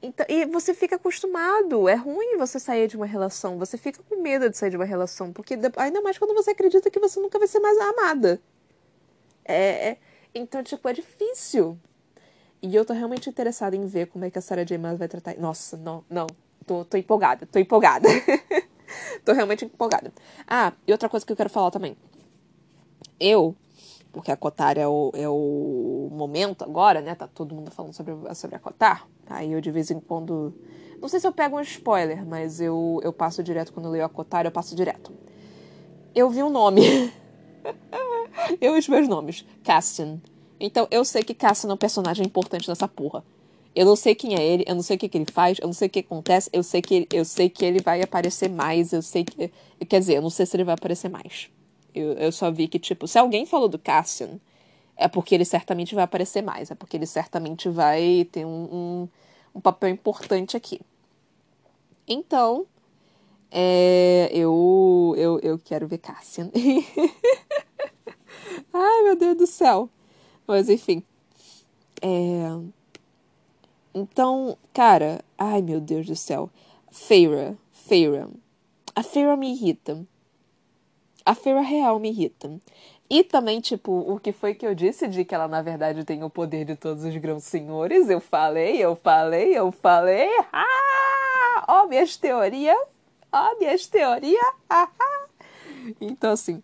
Então, e você fica acostumado. É ruim você sair de uma relação. Você fica com medo de sair de uma relação. Porque ainda mais quando você acredita que você nunca vai ser mais amada. É, é, então, tipo, é difícil. E eu tô realmente interessada em ver como é que a Sarah J. Maas vai tratar. Nossa, não, não. Tô, tô empolgada, tô empolgada. tô realmente empolgada. Ah, e outra coisa que eu quero falar também. Eu porque a Cotar é o, é o momento agora, né? Tá todo mundo falando sobre, sobre a Cotar. Aí eu de vez em quando. Não sei se eu pego um spoiler, mas eu, eu passo direto quando eu leio a Cotar, eu passo direto. Eu vi um nome. eu e os meus nomes. Cassian. Então eu sei que Cassian é um personagem importante nessa porra. Eu não sei quem é ele, eu não sei o que, que ele faz, eu não sei o que acontece, eu sei que ele, eu sei que ele vai aparecer mais, eu sei que. Quer dizer, eu não sei se ele vai aparecer mais. Eu, eu só vi que, tipo, se alguém falou do Cassian, é porque ele certamente vai aparecer mais. É porque ele certamente vai ter um, um, um papel importante aqui. Então, é, eu, eu, eu quero ver Cassian. Ai, meu Deus do céu. Mas, enfim. É... Então, cara, ai meu Deus do céu. Feira, Feira. A Feira me irrita. A feira real me irrita. E também, tipo, o que foi que eu disse de que ela, na verdade, tem o poder de todos os grãos senhores? Eu falei, eu falei, eu falei. Ah! Ó, minhas teorias. Ó, minhas teorias. Ah, ah. Então, assim,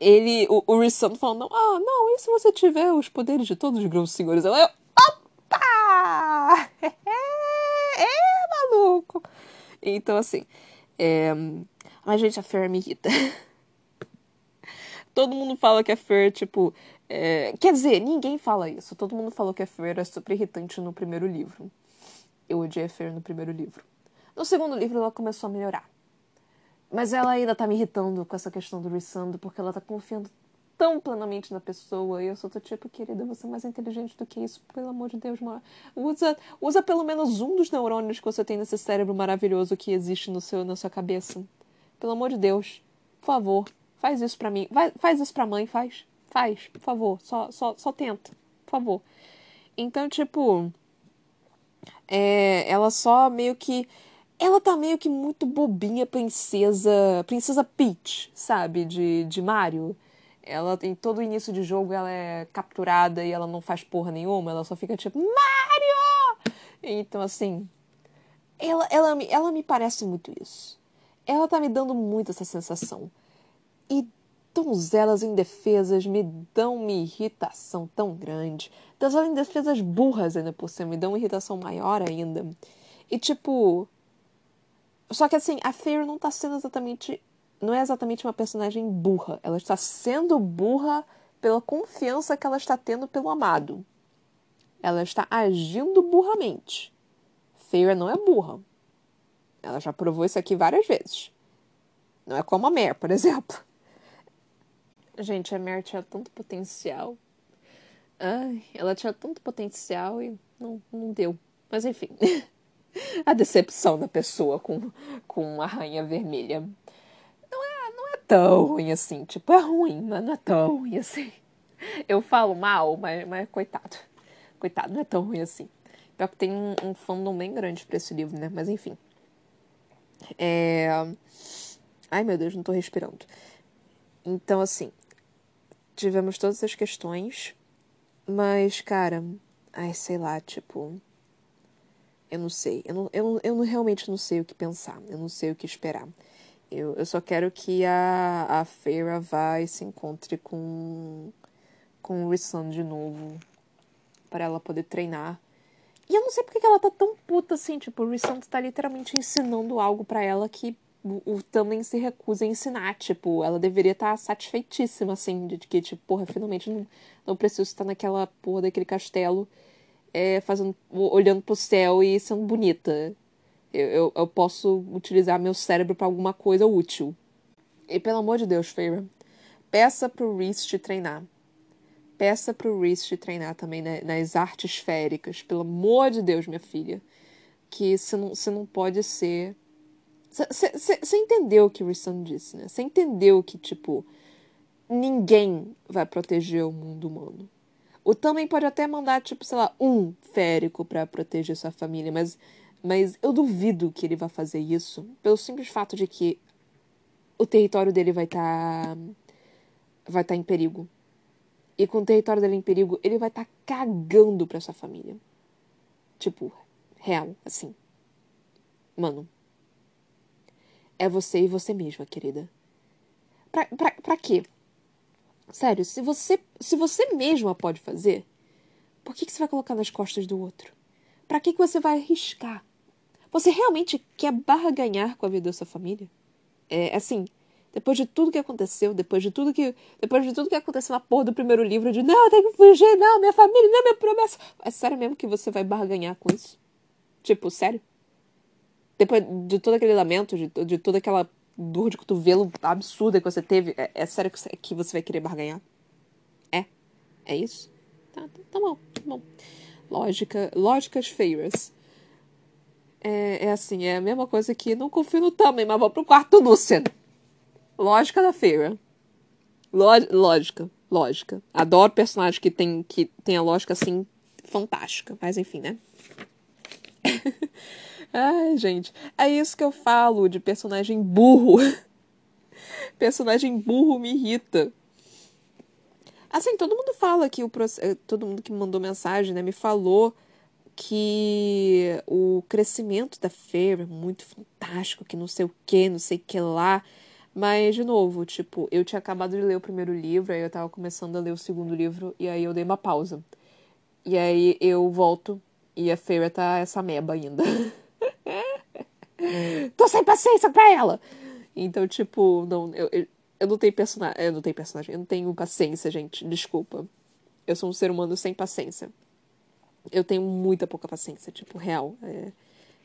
ele, o, o Risson falando, ah, não, e se você tiver os poderes de todos os grãos senhores? Eu, eu opa! é, maluco! Então, assim, é, Mas, gente, a Fer me irrita. Todo mundo fala que a Fer, tipo. É... Quer dizer, ninguém fala isso. Todo mundo falou que a Fer era super irritante no primeiro livro. Eu odiei a Fer no primeiro livro. No segundo livro, ela começou a melhorar. Mas ela ainda tá me irritando com essa questão do Rissando, porque ela tá confiando tão plenamente na pessoa. E eu sou do tipo, querida, você é mais inteligente do que isso, pelo amor de Deus, mano. Usa, usa pelo menos um dos neurônios que você tem nesse cérebro maravilhoso que existe no seu, na sua cabeça. Pelo amor de Deus. Por favor, faz isso pra mim. Vai, faz isso pra mãe, faz. Faz, por favor. Só, só, só tenta. Por favor. Então, tipo. É, ela só meio que ela tá meio que muito bobinha, princesa. Princesa Peach, sabe? De, de Mario. Ela tem todo início de jogo, ela é capturada e ela não faz porra nenhuma, ela só fica tipo, Mario! Então, assim. Ela, ela, ela me parece muito isso. Ela tá me dando muito essa sensação. E donzelas indefesas me dão uma irritação tão grande. Donzelas indefesas burras ainda por cima me dão uma irritação maior ainda. E tipo, só que assim, a Feyre não tá sendo exatamente. Não é exatamente uma personagem burra. Ela está sendo burra pela confiança que ela está tendo pelo amado. Ela está agindo burramente. Feyre não é burra. Ela já provou isso aqui várias vezes. Não é como a Mer, por exemplo. Gente, a Mer tinha tanto potencial. Ai, ela tinha tanto potencial e não, não deu. Mas enfim. a decepção da pessoa com, com a rainha vermelha. Não é, não é tão ruim assim. Tipo, é ruim, mas não é tão ruim assim. Eu falo mal, mas, mas coitado. Coitado, não é tão ruim assim. Pior que tem um, um fandom bem grande pra esse livro, né? Mas enfim. É... Ai, meu Deus, não tô respirando. Então, assim, tivemos todas essas questões, mas, cara, ai, sei lá, tipo, eu não sei. Eu, não, eu, eu realmente não sei o que pensar. Eu não sei o que esperar. Eu, eu só quero que a, a Feira vá e se encontre com, com o Rissan de novo. para ela poder treinar. E eu não sei porque que ela tá tão puta assim. Tipo, o Rissan tá literalmente ensinando algo para ela que o, Tamlin se recusa a ensinar. Tipo, ela deveria estar tá satisfeitíssima, assim, de que, tipo, porra, finalmente não, não preciso estar naquela porra daquele castelo é, fazendo, olhando pro céu e sendo bonita. Eu, eu, eu posso utilizar meu cérebro para alguma coisa útil. E pelo amor de Deus, Feira, peça pro Reese te treinar. Peça pro Reese te treinar também né, nas artes féricas. Pelo amor de Deus, minha filha. Que você não, você não pode ser. Você entendeu o que o Rissan disse, né? Você entendeu que, tipo, ninguém vai proteger o mundo humano. O também pode até mandar, tipo, sei lá, um férico para proteger sua família, mas, mas eu duvido que ele vá fazer isso, pelo simples fato de que o território dele vai estar. Tá, vai estar tá em perigo. E com o território dele em perigo, ele vai estar tá cagando pra sua família. Tipo, real, assim. Mano. É você e você mesma, querida. Pra, pra, pra quê? Sério, se você, se você mesma pode fazer, por que, que você vai colocar nas costas do outro? Para que, que você vai arriscar? Você realmente quer barganhar com a vida da sua família? É assim, depois de tudo que aconteceu, depois de tudo que, depois de tudo que aconteceu na porra do primeiro livro de não, eu tenho que fugir, não, minha família, não, minha promessa. É sério mesmo que você vai barganhar com isso? Tipo, sério? Depois de todo aquele lamento, de, de toda aquela dor de cotovelo absurda que você teve, é, é sério que você vai querer barganhar? É? É isso? Tá, tá, tá bom, tá bom. Lógica, lógicas feiras. É, é assim, é a mesma coisa que não confio no tamanho, mas vou pro quarto Lucian. Lógica da feira. lógica, lógica. Adoro personagens que tem, que tem a lógica assim fantástica. Mas enfim, né? Ai, gente, é isso que eu falo de personagem burro. personagem burro me irrita. Assim, todo mundo fala que o eh, todo mundo que mandou mensagem, né, me falou que o crescimento da Fer é muito fantástico, que não sei o que, não sei o que lá. Mas, de novo, tipo, eu tinha acabado de ler o primeiro livro, aí eu tava começando a ler o segundo livro, e aí eu dei uma pausa. E aí eu volto, e a Feira tá essa meba ainda. Tô sem paciência pra ela! Então, tipo, não, eu, eu, eu não tenho personagem. Eu não tenho personagem, eu não tenho paciência, gente. Desculpa. Eu sou um ser humano sem paciência. Eu tenho muita pouca paciência, tipo, real. É,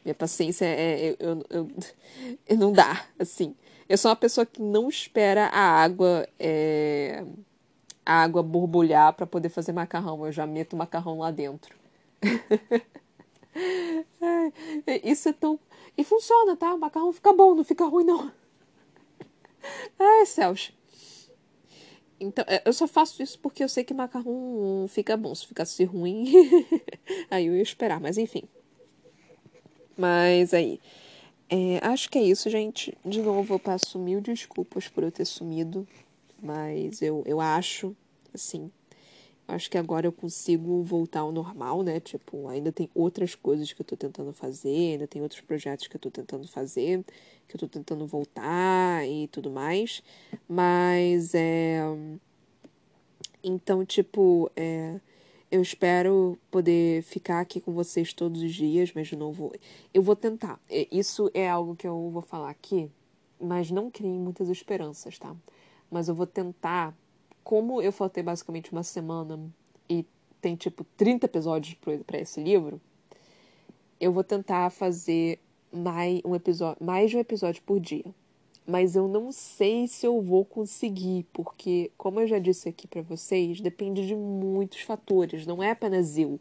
minha paciência é. Eu, eu, eu, eu, não dá, assim. Eu sou uma pessoa que não espera a água. É, a água borbulhar para poder fazer macarrão. Eu já meto macarrão lá dentro. Isso é tão. E funciona, tá? O macarrão fica bom, não fica ruim, não. Ai, céus. Então, é, eu só faço isso porque eu sei que macarrão fica bom. Se ficasse ruim, aí eu ia esperar, mas enfim. Mas aí. É, acho que é isso, gente. De novo, eu peço mil desculpas por eu ter sumido. Mas eu, eu acho, assim, acho que agora eu consigo voltar ao normal, né? Tipo, ainda tem outras coisas que eu tô tentando fazer, ainda tem outros projetos que eu tô tentando fazer, que eu tô tentando voltar e tudo mais. Mas é. Então, tipo, é. Eu espero poder ficar aqui com vocês todos os dias, mas de novo, eu vou tentar. Isso é algo que eu vou falar aqui, mas não criem muitas esperanças, tá? mas eu vou tentar. Como eu faltei basicamente uma semana e tem tipo 30 episódios para esse livro, eu vou tentar fazer mais um episódio, mais de um episódio por dia. Mas eu não sei se eu vou conseguir, porque como eu já disse aqui para vocês, depende de muitos fatores, não é apenas eu.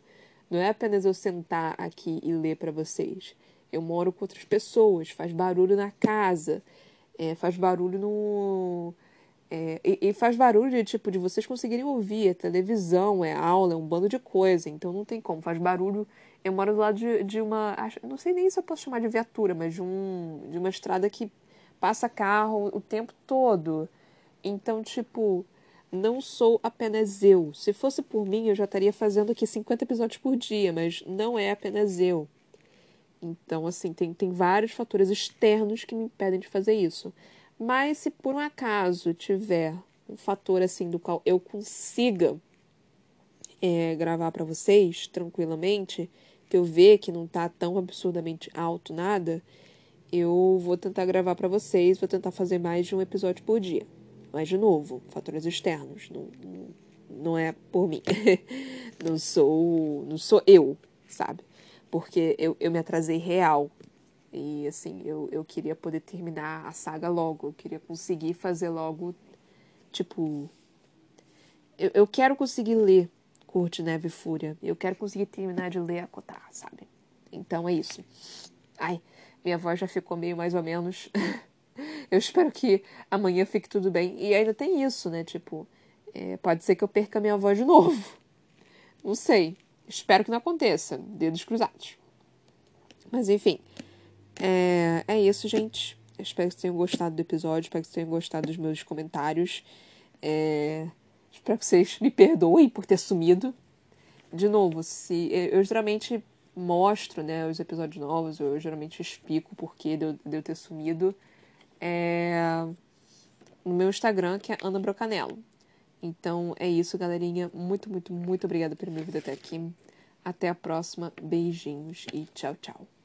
Não é apenas eu sentar aqui e ler para vocês. Eu moro com outras pessoas, faz barulho na casa, é, faz barulho no, é, e, e, faz barulho de tipo de vocês conseguirem ouvir. É televisão, é aula, é um bando de coisa. Então não tem como. Faz barulho. Eu moro do lado de, de uma. Acho, não sei nem se eu posso chamar de viatura, mas de, um, de uma estrada que passa carro o tempo todo. Então, tipo, não sou apenas eu. Se fosse por mim, eu já estaria fazendo aqui 50 episódios por dia, mas não é apenas eu. Então, assim, tem, tem vários fatores externos que me impedem de fazer isso. Mas se por um acaso tiver um fator assim do qual eu consiga é, gravar para vocês tranquilamente, que eu ver que não tá tão absurdamente alto nada, eu vou tentar gravar para vocês, vou tentar fazer mais de um episódio por dia. Mas de novo, fatores externos, não, não, é por mim. não sou, não sou eu, sabe? Porque eu, eu me atrasei real e assim, eu, eu queria poder terminar a saga logo. Eu queria conseguir fazer logo. Tipo. Eu, eu quero conseguir ler Curte Neve e Fúria. Eu quero conseguir terminar de ler a Cotar, sabe? Então é isso. Ai, minha voz já ficou meio mais ou menos. eu espero que amanhã fique tudo bem. E ainda tem isso, né? Tipo, é, pode ser que eu perca minha voz de novo. Não sei. Espero que não aconteça. Dedos cruzados. Mas enfim. É, é isso, gente. Espero que vocês tenham gostado do episódio, espero que vocês tenham gostado dos meus comentários. É, espero que vocês me perdoem por ter sumido. De novo, se eu geralmente mostro né, os episódios novos, eu geralmente explico o porquê de de eu ter sumido é, no meu Instagram, que é Ana Brocanello. Então é isso, galerinha. Muito, muito, muito obrigada por me vir até aqui. Até a próxima. Beijinhos e tchau, tchau.